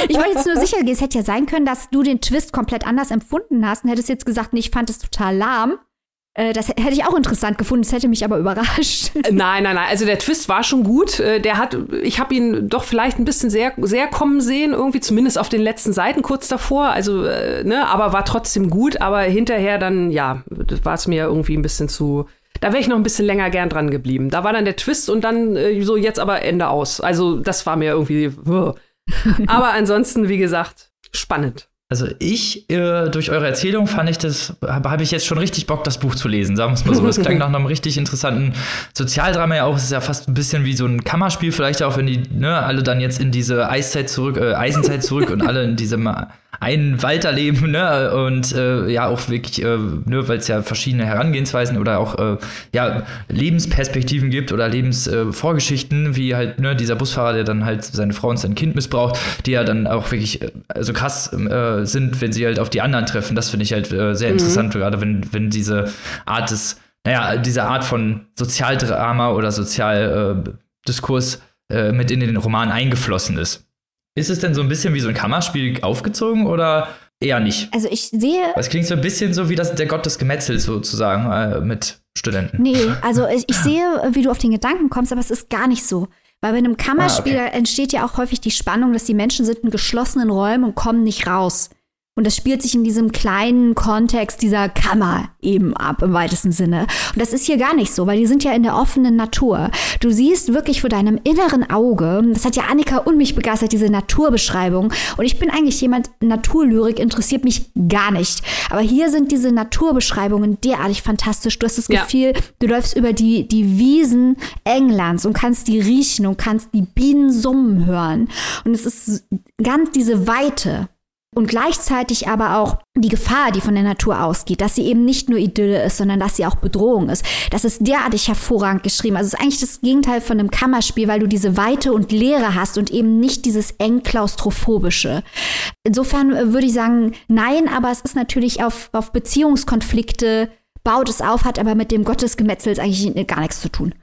Ich wollte jetzt nur sicher gehen, es hätte ja sein können, dass du den Twist komplett anders empfunden hast und hättest jetzt gesagt, nee, ich fand es total lahm. Äh, das hätte ich auch interessant gefunden, das hätte mich aber überrascht. Nein, nein, nein. Also der Twist war schon gut. Äh, der hat, ich habe ihn doch vielleicht ein bisschen sehr, sehr kommen sehen, irgendwie zumindest auf den letzten Seiten kurz davor. Also, äh, ne, aber war trotzdem gut. Aber hinterher dann, ja, war es mir irgendwie ein bisschen zu. Da wäre ich noch ein bisschen länger gern dran geblieben. Da war dann der Twist und dann so jetzt aber Ende aus. Also das war mir irgendwie. [LAUGHS] Aber ansonsten, wie gesagt, spannend. Also ich, äh, durch eure Erzählung fand ich das, habe hab ich jetzt schon richtig Bock, das Buch zu lesen, sagen wir es mal so. Es klang [LAUGHS] nach einem richtig interessanten Sozialdrama ja auch. Es ist ja fast ein bisschen wie so ein Kammerspiel, vielleicht auch, wenn die ne, alle dann jetzt in diese Eiszeit zurück, äh, Eisenzeit zurück und alle in diesem ein Walterleben, ne? Und äh, ja, auch wirklich, äh, ne, weil es ja verschiedene Herangehensweisen oder auch äh, ja, Lebensperspektiven gibt oder Lebensvorgeschichten, äh, wie halt, ne, dieser Busfahrer, der dann halt seine Frau und sein Kind missbraucht, die ja dann auch wirklich äh, also krass äh, sind, wenn sie halt auf die anderen treffen. Das finde ich halt sehr mhm. interessant, gerade wenn, wenn diese Art des, naja, diese Art von Sozialdrama oder Sozialdiskurs mit in den Roman eingeflossen ist. Ist es denn so ein bisschen wie so ein Kammerspiel aufgezogen oder eher nicht? Also ich sehe. Es klingt so ein bisschen so wie das, der Gott des Gemetzels sozusagen äh, mit Studenten. Nee, also ich, ich, sehe, wie du auf den Gedanken kommst, aber es ist gar nicht so. Weil bei einem Kammerspiel ah, okay. entsteht ja auch häufig die Spannung, dass die Menschen sind in geschlossenen Räumen und kommen nicht raus. Und das spielt sich in diesem kleinen Kontext dieser Kammer eben ab, im weitesten Sinne. Und das ist hier gar nicht so, weil die sind ja in der offenen Natur. Du siehst wirklich vor deinem inneren Auge, das hat ja Annika und mich begeistert, diese Naturbeschreibung. Und ich bin eigentlich jemand, Naturlyrik interessiert mich gar nicht. Aber hier sind diese Naturbeschreibungen derartig fantastisch. Du hast das ja. Gefühl, du läufst über die, die Wiesen Englands und kannst die riechen und kannst die Bienen summen hören. Und es ist ganz diese Weite und gleichzeitig aber auch die Gefahr, die von der Natur ausgeht, dass sie eben nicht nur Idylle ist, sondern dass sie auch Bedrohung ist. Das ist derartig hervorragend geschrieben. Also es ist eigentlich das Gegenteil von einem Kammerspiel, weil du diese Weite und Leere hast und eben nicht dieses eng klaustrophobische. Insofern äh, würde ich sagen, nein, aber es ist natürlich auf, auf Beziehungskonflikte baut es auf, hat aber mit dem Gottesgemetzel eigentlich gar nichts zu tun.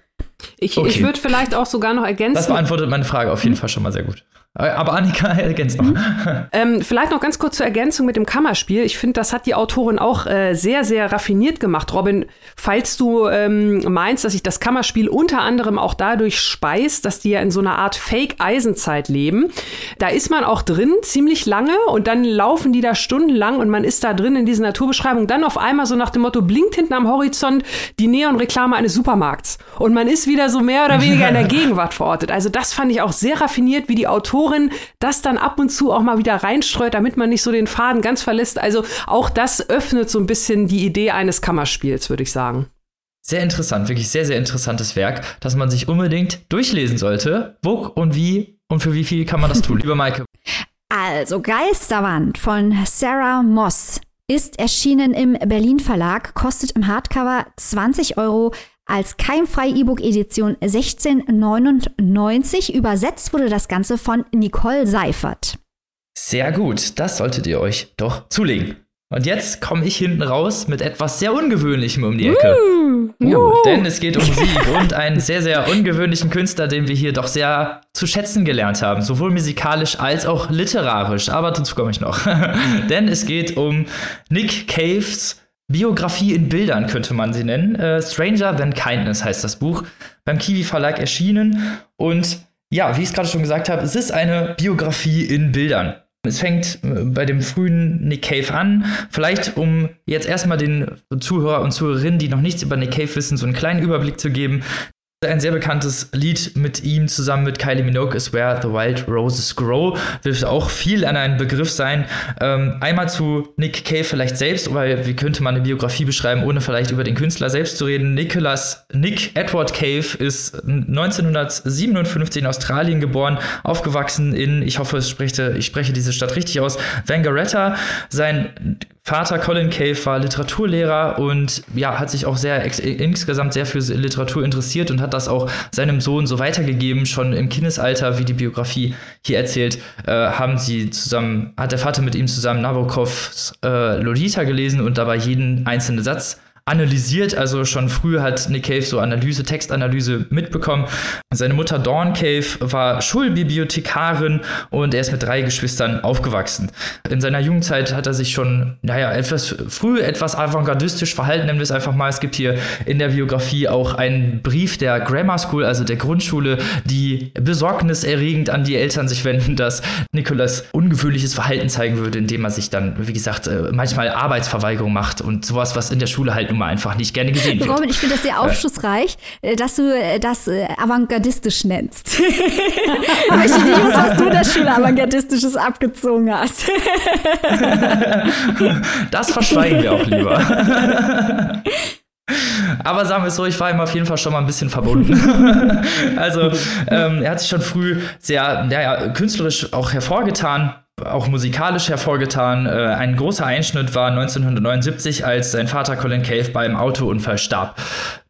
Ich, okay. ich würde vielleicht auch sogar noch ergänzen. Das beantwortet meine Frage auf jeden Fall schon mal sehr gut. Äh, aber Annika [LAUGHS] ergänzt noch. [LAUGHS] ähm, vielleicht noch ganz kurz zur Ergänzung mit dem Kammerspiel. Ich finde, das hat die Autorin auch äh, sehr, sehr raffiniert gemacht. Robin, falls du ähm, meinst, dass sich das Kammerspiel unter anderem auch dadurch speist, dass die ja in so einer Art Fake-Eisenzeit leben, da ist man auch drin ziemlich lange und dann laufen die da stundenlang und man ist da drin in dieser Naturbeschreibung. Dann auf einmal so nach dem Motto, blinkt hinten am Horizont die Neonreklame eines Supermarkts. Und man ist wieder so mehr oder weniger in der [LAUGHS] Gegenwart verortet. Also das fand ich auch sehr raffiniert, wie die Autorin Autorin das dann ab und zu auch mal wieder reinstreut, damit man nicht so den Faden ganz verlässt. Also auch das öffnet so ein bisschen die Idee eines Kammerspiels, würde ich sagen. Sehr interessant, wirklich sehr, sehr interessantes Werk, das man sich unbedingt durchlesen sollte. Wo und wie und für wie viel kann man das tun? [LAUGHS] Lieber Maike. Also Geisterwand von Sarah Moss ist erschienen im Berlin Verlag, kostet im Hardcover 20 Euro, als keimfrei E-Book-Edition 1699. Übersetzt wurde das Ganze von Nicole Seifert. Sehr gut, das solltet ihr euch doch zulegen. Und jetzt komme ich hinten raus mit etwas sehr Ungewöhnlichem um die Ecke. Uh, uh, denn es geht um Musik [LAUGHS] und einen sehr, sehr ungewöhnlichen Künstler, den wir hier doch sehr zu schätzen gelernt haben. Sowohl musikalisch als auch literarisch. Aber dazu komme ich noch. [LAUGHS] denn es geht um Nick Caves Biografie in Bildern, könnte man sie nennen. Äh, Stranger Than Kindness heißt das Buch. Beim Kiwi Verlag erschienen. Und ja, wie ich es gerade schon gesagt habe, es ist eine Biografie in Bildern. Es fängt äh, bei dem frühen Nick Cave an. Vielleicht, um jetzt erstmal den Zuhörer und Zuhörerinnen, die noch nichts über Nick Cave wissen, so einen kleinen Überblick zu geben. Ein sehr bekanntes Lied mit ihm zusammen mit Kylie Minogue ist Where the Wild Roses Grow. Wird auch viel an einen Begriff sein. Ähm, einmal zu Nick Cave vielleicht selbst, weil wie könnte man eine Biografie beschreiben, ohne vielleicht über den Künstler selbst zu reden. Nicholas, Nick Edward Cave ist 1957 in Australien geboren, aufgewachsen in, ich hoffe, ich spreche, ich spreche diese Stadt richtig aus, Wangaratta. Sein Vater Colin Cave war Literaturlehrer und ja, hat sich auch sehr insgesamt sehr für Literatur interessiert und hat das auch seinem Sohn so weitergegeben. Schon im Kindesalter, wie die Biografie hier erzählt, äh, haben sie zusammen, hat der Vater mit ihm zusammen Nabokovs äh, Lolita gelesen und dabei jeden einzelnen Satz analysiert. Also schon früh hat Nick Cave so Analyse, Textanalyse mitbekommen. Seine Mutter Dawn Cave war Schulbibliothekarin und er ist mit drei Geschwistern aufgewachsen. In seiner Jugendzeit hat er sich schon, naja, etwas früh etwas avantgardistisch verhalten, nennen wir es einfach mal. Es gibt hier in der Biografie auch einen Brief der Grammar School, also der Grundschule, die besorgniserregend an die Eltern sich wenden, dass Nicholas ungewöhnliches Verhalten zeigen würde, indem er sich dann, wie gesagt, äh, manchmal Arbeitsverweigerung macht und sowas, was in der Schule halt nun mal einfach nicht gerne gesehen wird. Robin, ich finde das sehr aufschlussreich, äh, dass du äh, das äh, avantgardistisch nennst. [LAUGHS] ich möchte nicht was du in der Schule avantgardistisches abgezogen hast. [LAUGHS] das verschweigen wir auch lieber. [LAUGHS] Aber sagen wir es so, ich war ihm auf jeden Fall schon mal ein bisschen verbunden. also ähm, er hat sich schon früh sehr ja, künstlerisch auch hervorgetan auch musikalisch hervorgetan. Äh, ein großer Einschnitt war 1979, als sein Vater Colin Cave beim Autounfall starb.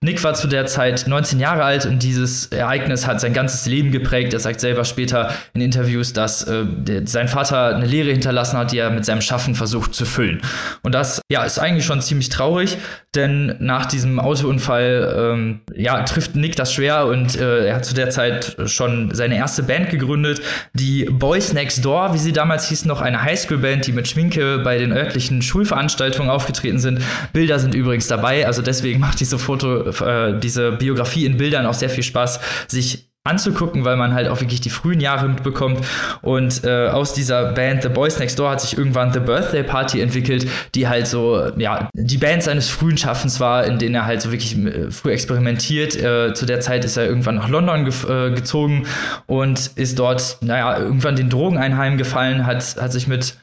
Nick war zu der Zeit 19 Jahre alt und dieses Ereignis hat sein ganzes Leben geprägt. Er sagt selber später in Interviews, dass äh, sein Vater eine Lehre hinterlassen hat, die er mit seinem Schaffen versucht zu füllen. Und das ja, ist eigentlich schon ziemlich traurig, denn nach diesem Autounfall ähm, ja, trifft Nick das schwer und äh, er hat zu der Zeit schon seine erste Band gegründet, die Boys Next Door, wie sie damals hießen, noch eine Highschool-Band, die mit Schminke bei den örtlichen Schulveranstaltungen aufgetreten sind. Bilder sind übrigens dabei, also deswegen macht diese Foto äh, diese Biografie in Bildern auch sehr viel Spaß, sich anzugucken, weil man halt auch wirklich die frühen Jahre mitbekommt. Und äh, aus dieser Band The Boys Next Door hat sich irgendwann The Birthday Party entwickelt, die halt so, ja, die Band seines frühen Schaffens war, in denen er halt so wirklich äh, früh experimentiert. Äh, zu der Zeit ist er irgendwann nach London ge äh, gezogen und ist dort, naja, irgendwann den Drogen einheimgefallen, hat, hat sich mit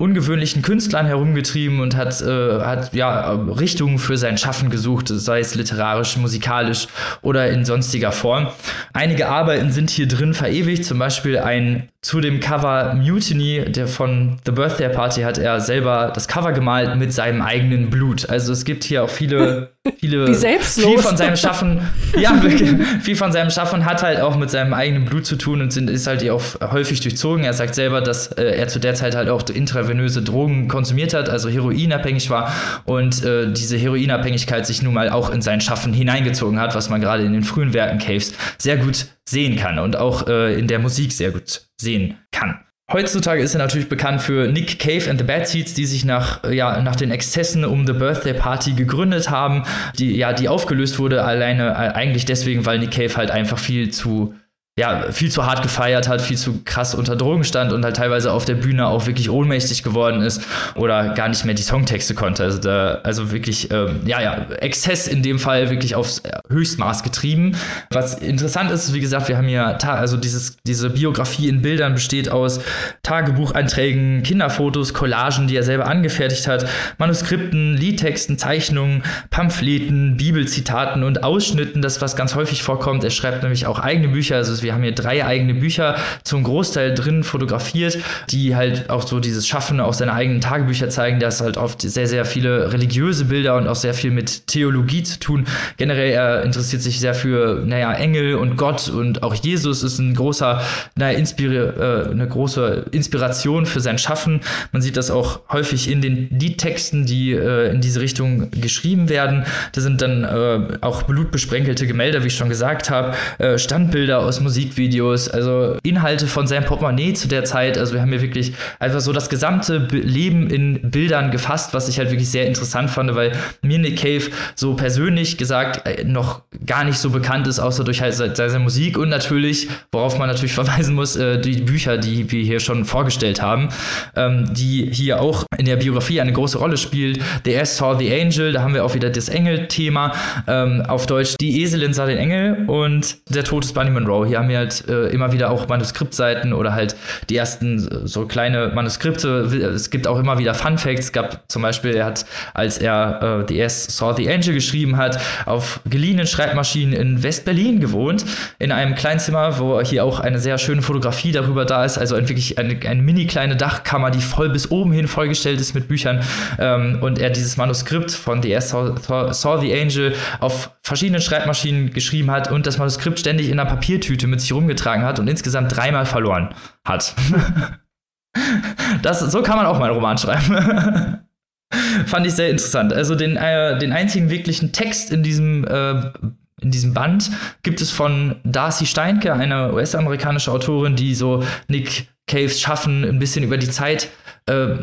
ungewöhnlichen Künstlern herumgetrieben und hat, äh, hat ja Richtungen für sein Schaffen gesucht, sei es literarisch, musikalisch oder in sonstiger Form. Einige Arbeiten sind hier drin verewigt, zum Beispiel ein zu dem Cover Mutiny, der von The Birthday Party, hat er selber das Cover gemalt mit seinem eigenen Blut. Also es gibt hier auch viele, [LAUGHS] viele, viel von seinem Schaffen, [LAUGHS] ja, wirklich, viel von seinem Schaffen hat halt auch mit seinem eigenen Blut zu tun und sind, ist halt auch häufig durchzogen. Er sagt selber, dass äh, er zu der Zeit halt auch intravenöse Drogen konsumiert hat, also heroinabhängig war und äh, diese Heroinabhängigkeit sich nun mal auch in sein Schaffen hineingezogen hat, was man gerade in den frühen Werken Caves sehr gut sehen kann und auch äh, in der Musik sehr gut sehen kann. Heutzutage ist er natürlich bekannt für Nick Cave and the Bad Seeds, die sich nach, äh, ja, nach den Exzessen um The Birthday Party gegründet haben, die, ja, die aufgelöst wurde, alleine äh, eigentlich deswegen, weil Nick Cave halt einfach viel zu ja, viel zu hart gefeiert hat, viel zu krass unter Drogen stand und halt teilweise auf der Bühne auch wirklich ohnmächtig geworden ist oder gar nicht mehr die Songtexte konnte. Also, da, also wirklich, ähm, ja, ja, Exzess in dem Fall wirklich aufs Höchstmaß getrieben. Was interessant ist, wie gesagt, wir haben ja, also dieses, diese Biografie in Bildern besteht aus Tagebucheinträgen, Kinderfotos, Collagen, die er selber angefertigt hat, Manuskripten, Liedtexten, Zeichnungen, Pamphleten, Bibelzitaten und Ausschnitten, das was ganz häufig vorkommt. Er schreibt nämlich auch eigene Bücher, also es wir haben hier drei eigene Bücher zum Großteil drin fotografiert, die halt auch so dieses Schaffen aus seine eigenen Tagebücher zeigen. Da ist halt oft sehr, sehr viele religiöse Bilder und auch sehr viel mit Theologie zu tun. Generell, er interessiert sich sehr für, naja, Engel und Gott und auch Jesus ist ein großer, naja, äh, eine große Inspiration für sein Schaffen. Man sieht das auch häufig in den Liedtexten, die äh, in diese Richtung geschrieben werden. Da sind dann äh, auch blutbesprenkelte Gemälde, wie ich schon gesagt habe, äh, Standbilder aus Musikvideos, also Inhalte von seinem Portemonnaie zu der Zeit. Also wir haben hier wirklich einfach so das gesamte Leben in Bildern gefasst, was ich halt wirklich sehr interessant fand, weil mir Nick Cave so persönlich gesagt äh, noch gar nicht so bekannt ist, außer durch halt seine Musik und natürlich, worauf man natürlich [LAUGHS] verweisen muss, äh, die Bücher, die wir hier schon vorgestellt haben, ähm, die hier auch in der Biografie eine große Rolle spielt. The Ass Saw the Angel, da haben wir auch wieder das Engel-Thema. Ähm, auf Deutsch Die Eselin sah den Engel und Der Tod des Bunny Monroe. Hier haben wir halt äh, immer wieder auch Manuskriptseiten oder halt die ersten äh, so kleine Manuskripte. Es gibt auch immer wieder Fun Facts. Es gab zum Beispiel, er hat, als er äh, The Ass Saw the Angel geschrieben hat, auf geliehenen Schreibmaschinen in West-Berlin gewohnt, in einem Kleinzimmer, wo hier auch eine sehr schöne Fotografie darüber da ist. Also wirklich eine, eine mini kleine Dachkammer, die voll bis oben hin vollgestellt ist mit Büchern. Ähm, und er dieses Manuskript von The Ass Saw, Saw the Angel auf verschiedenen Schreibmaschinen geschrieben hat und das Manuskript ständig in einer Papiertüte mit sich rumgetragen hat und insgesamt dreimal verloren hat. das, so kann man auch mal einen Roman schreiben. Fand ich sehr interessant. Also den, äh, den einzigen wirklichen Text in diesem, äh, in diesem Band gibt es von Darcy Steinke, eine US-amerikanische Autorin, die so Nick Caves Schaffen ein bisschen über die Zeit äh,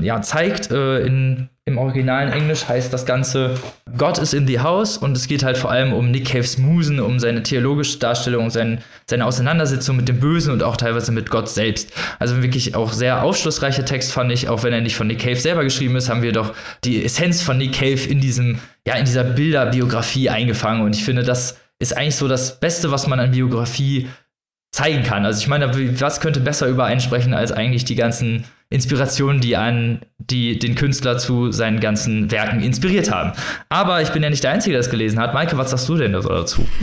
ja, zeigt. Äh, in, Im originalen Englisch heißt das Ganze God is in the House und es geht halt vor allem um Nick Caves Musen, um seine theologische Darstellung, sein, seine Auseinandersetzung mit dem Bösen und auch teilweise mit Gott selbst. Also wirklich auch sehr aufschlussreicher Text fand ich, auch wenn er nicht von Nick Cave selber geschrieben ist, haben wir doch die Essenz von Nick Cave in diesem, ja, in dieser Bilderbiografie eingefangen und ich finde, das ist eigentlich so das Beste, was man an Biografie zeigen kann. Also ich meine, was könnte besser übereinsprechen als eigentlich die ganzen Inspirationen, die an die den Künstler zu seinen ganzen Werken inspiriert haben. Aber ich bin ja nicht der Einzige, der das gelesen hat. Maike, was sagst du denn dazu? [LAUGHS]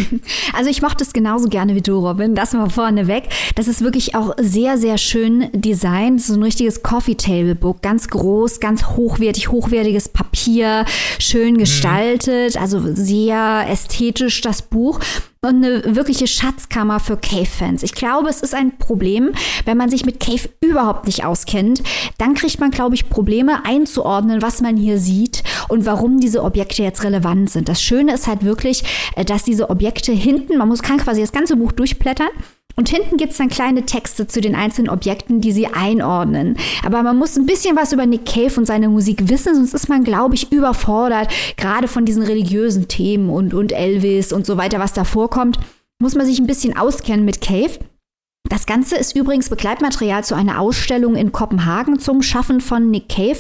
Also ich mochte es genauso gerne wie du, Robin. Das mal vorne weg. Das ist wirklich auch sehr, sehr schön designt. So ein richtiges Coffee Table Book. Ganz groß, ganz hochwertig, hochwertiges Papier, schön mhm. gestaltet. Mhm. Also sehr ästhetisch das Buch und eine wirkliche Schatzkammer für Cave-Fans. Ich glaube, es ist ein Problem, wenn man sich mit Cave überhaupt nicht auskennt. Dann kriegt man, glaube ich, Probleme einzuordnen, was man hier sieht und warum diese Objekte jetzt relevant sind. Das Schöne ist halt wirklich, äh, dass diese Objekte hinten, man muss kann quasi das ganze Buch durchblättern und hinten gibt es dann kleine Texte zu den einzelnen Objekten, die sie einordnen. Aber man muss ein bisschen was über Nick Cave und seine Musik wissen, sonst ist man, glaube ich, überfordert, gerade von diesen religiösen Themen und, und Elvis und so weiter, was da vorkommt. Muss man sich ein bisschen auskennen mit Cave. Das Ganze ist übrigens Begleitmaterial zu einer Ausstellung in Kopenhagen zum Schaffen von Nick Cave.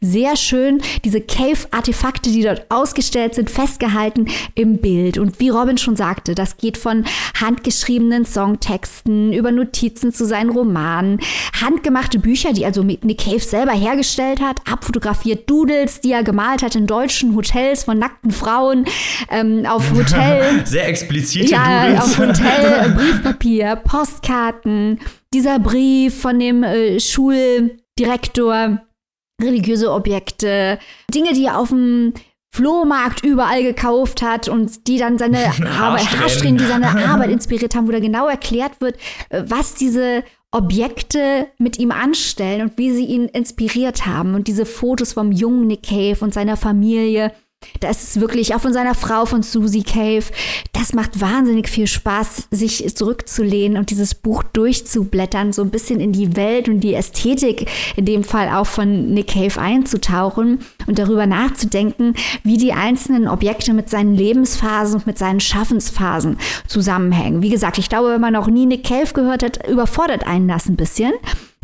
Sehr schön, diese Cave-Artefakte, die dort ausgestellt sind, festgehalten im Bild. Und wie Robin schon sagte, das geht von handgeschriebenen Songtexten über Notizen zu seinen Romanen, handgemachte Bücher, die also Nick Cave selber hergestellt hat, abfotografiert Doodles, die er gemalt hat in deutschen Hotels von nackten Frauen, ähm, auf [LAUGHS] Hotel. Sehr explizite ja, Doodles. auf Hotel, Briefpapier, Postkarten. Postkarten, dieser Brief von dem äh, Schuldirektor, religiöse Objekte, Dinge, die er auf dem Flohmarkt überall gekauft hat und die dann seine [LAUGHS] Arbeit, Haarsträhnen, die seine [LAUGHS] Arbeit inspiriert haben, wo da genau erklärt wird, äh, was diese Objekte mit ihm anstellen und wie sie ihn inspiriert haben. Und diese Fotos vom jungen Nick Cave und seiner Familie, das ist wirklich auch von seiner Frau, von Susie Cave. Das macht wahnsinnig viel Spaß, sich zurückzulehnen und dieses Buch durchzublättern, so ein bisschen in die Welt und die Ästhetik, in dem Fall auch von Nick Cave einzutauchen und darüber nachzudenken, wie die einzelnen Objekte mit seinen Lebensphasen und mit seinen Schaffensphasen zusammenhängen. Wie gesagt, ich glaube, wenn man noch nie Nick Cave gehört hat, überfordert einen das ein bisschen.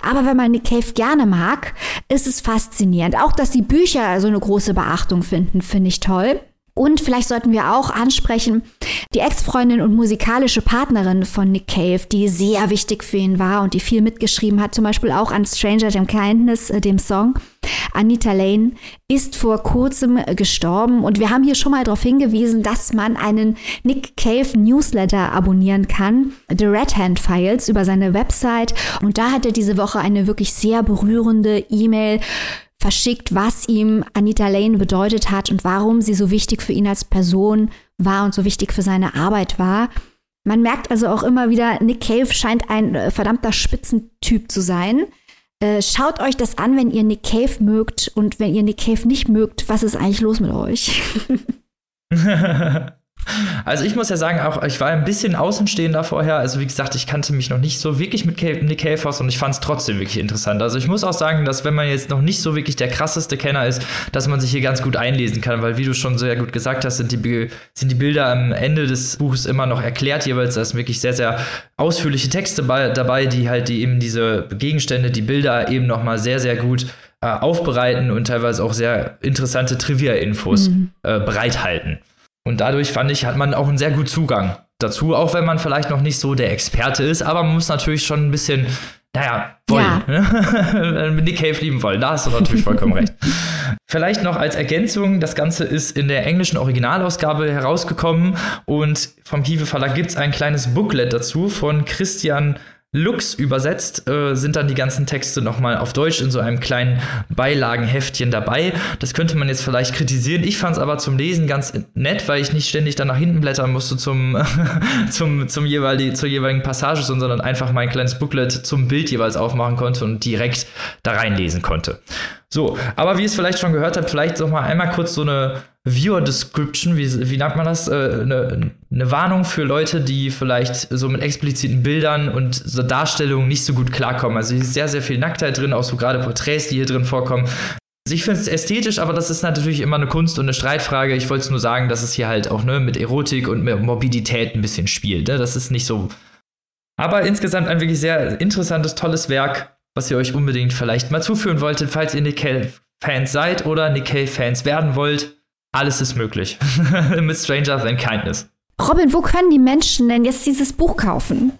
Aber wenn man Nick Cave gerne mag, ist es faszinierend. Auch, dass die Bücher so eine große Beachtung finden, finde ich toll. Und vielleicht sollten wir auch ansprechen, Die Ex-Freundin und musikalische Partnerin von Nick Cave, die sehr wichtig für ihn war und die viel mitgeschrieben hat, zum Beispiel auch an Stranger Than Kindness, äh, dem Song, Anita Lane, ist vor kurzem gestorben. Und wir haben hier schon mal darauf hingewiesen, dass man einen Nick Cave Newsletter abonnieren kann, The Red Hand Files, über seine Website. Und da hat er diese Woche eine wirklich sehr berührende E-Mail verschickt, was ihm Anita Lane bedeutet hat und warum sie so wichtig für ihn als Person war und so wichtig für seine Arbeit war. Man merkt also auch immer wieder, Nick Cave scheint ein äh, verdammter Spitzentyp zu sein. Äh, schaut euch das an, wenn ihr Nick Cave mögt und wenn ihr Nick Cave nicht mögt, was ist eigentlich los mit euch? [LAUGHS] [LAUGHS] Also ich muss ja sagen, auch ich war ein bisschen außenstehender vorher. Also wie gesagt, ich kannte mich noch nicht so wirklich mit Nick Cave und ich fand es trotzdem wirklich interessant. Also ich muss auch sagen, dass wenn man jetzt noch nicht so wirklich der krasseste Kenner ist, dass man sich hier ganz gut einlesen kann, weil wie du schon sehr gut gesagt hast, sind die, sind die Bilder am Ende des Buches immer noch erklärt jeweils. Da sind wirklich sehr, sehr ausführliche Texte bei, dabei, die halt die eben diese Gegenstände, die Bilder eben noch mal sehr, sehr gut äh, aufbereiten und teilweise auch sehr interessante Trivia-Infos mhm. äh, bereithalten. Und dadurch fand ich, hat man auch einen sehr guten Zugang dazu, auch wenn man vielleicht noch nicht so der Experte ist, aber man muss natürlich schon ein bisschen, naja, wollen. Ja. Ne? [LAUGHS] Nick Cave lieben wollen. Da hast du natürlich vollkommen recht. [LAUGHS] Vielleicht noch als Ergänzung, das Ganze ist in der englischen Originalausgabe herausgekommen und vom Kiwe Verlag gibt es ein kleines Booklet dazu von Christian Lux übersetzt, äh, sind dann die ganzen Texte nochmal auf Deutsch in so einem kleinen Beilagenheftchen dabei. Das könnte man jetzt vielleicht kritisieren. Ich fand es aber zum Lesen ganz nett, weil ich nicht ständig dann nach hinten blättern musste zum, [LAUGHS] zum, zum jeweiligen, zur jeweiligen Passage, sondern einfach mein kleines Booklet zum Bild jeweils aufmachen konnte und direkt da reinlesen konnte. So, aber wie ihr es vielleicht schon gehört habt, vielleicht noch mal einmal kurz so eine Viewer Description, wie, wie nennt man das? Äh, eine, Warnung für Leute, die vielleicht so mit expliziten Bildern und so Darstellungen nicht so gut klarkommen. Also hier ist sehr, sehr viel Nacktheit drin, auch so gerade Porträts, die hier drin vorkommen. Also ich finde es ästhetisch, aber das ist natürlich immer eine Kunst und eine Streitfrage. Ich wollte es nur sagen, dass es hier halt auch ne, mit Erotik und mit Morbidität ein bisschen spielt. Ne? Das ist nicht so. Aber insgesamt ein wirklich sehr interessantes, tolles Werk was ihr euch unbedingt vielleicht mal zuführen wolltet, falls ihr Nick Cave-Fans seid oder Nick Cave-Fans werden wollt. Alles ist möglich. [LAUGHS] Mit Stranger Than Kindness. Robin, wo können die Menschen denn jetzt dieses Buch kaufen?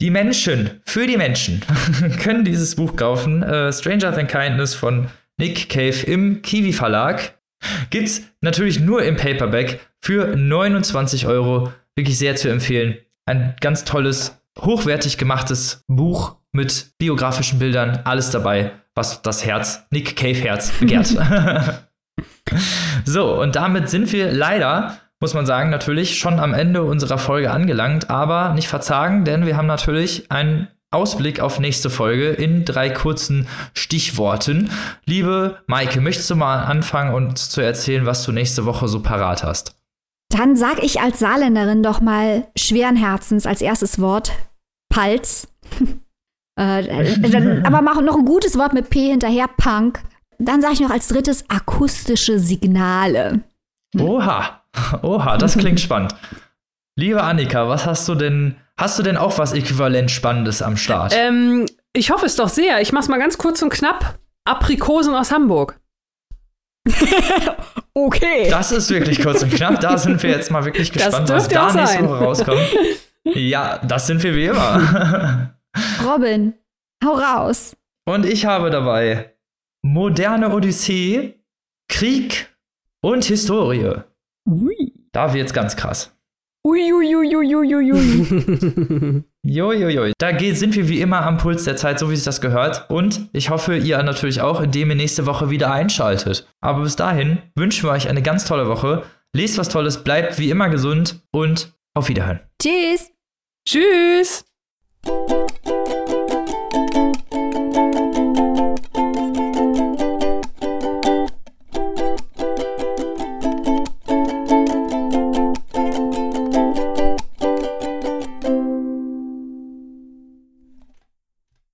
Die Menschen, für die Menschen, [LAUGHS] können dieses Buch kaufen. Uh, Stranger Than Kindness von Nick Cave im Kiwi Verlag. Gibt's natürlich nur im Paperback für 29 Euro. Wirklich sehr zu empfehlen. Ein ganz tolles, hochwertig gemachtes Buch mit biografischen Bildern, alles dabei, was das Herz, Nick Cave Herz begehrt. [LAUGHS] [LAUGHS] so, und damit sind wir leider, muss man sagen, natürlich schon am Ende unserer Folge angelangt, aber nicht verzagen, denn wir haben natürlich einen Ausblick auf nächste Folge in drei kurzen Stichworten. Liebe Maike, möchtest du mal anfangen und zu erzählen, was du nächste Woche so parat hast? Dann sag ich als Saarländerin doch mal schweren Herzens als erstes Wort Palz. [LAUGHS] Äh, dann, aber mach noch ein gutes Wort mit P hinterher, Punk. Dann sage ich noch als drittes akustische Signale. Oha, oha, das klingt spannend. Liebe Annika, was hast du denn, hast du denn auch was äquivalent Spannendes am Start? Ähm, ich hoffe es doch sehr. Ich mach's mal ganz kurz und knapp. Aprikosen aus Hamburg. [LAUGHS] okay. Das ist wirklich kurz und knapp. Da sind wir jetzt mal wirklich gespannt, was da nächste Woche rauskommt. Ja, das sind wir wie immer. [LAUGHS] Robin, hau raus. Und ich habe dabei moderne Odyssee, Krieg und Historie. Ui. Da wird's ganz krass. Uiuiuiuiuiui. [LAUGHS] Jojojo. Da sind wir wie immer am Puls der Zeit, so wie sich das gehört. Und ich hoffe, ihr natürlich auch, indem ihr nächste Woche wieder einschaltet. Aber bis dahin wünschen wir euch eine ganz tolle Woche. Lest was Tolles, bleibt wie immer gesund und auf Wiederhören. Tschüss. Tschüss.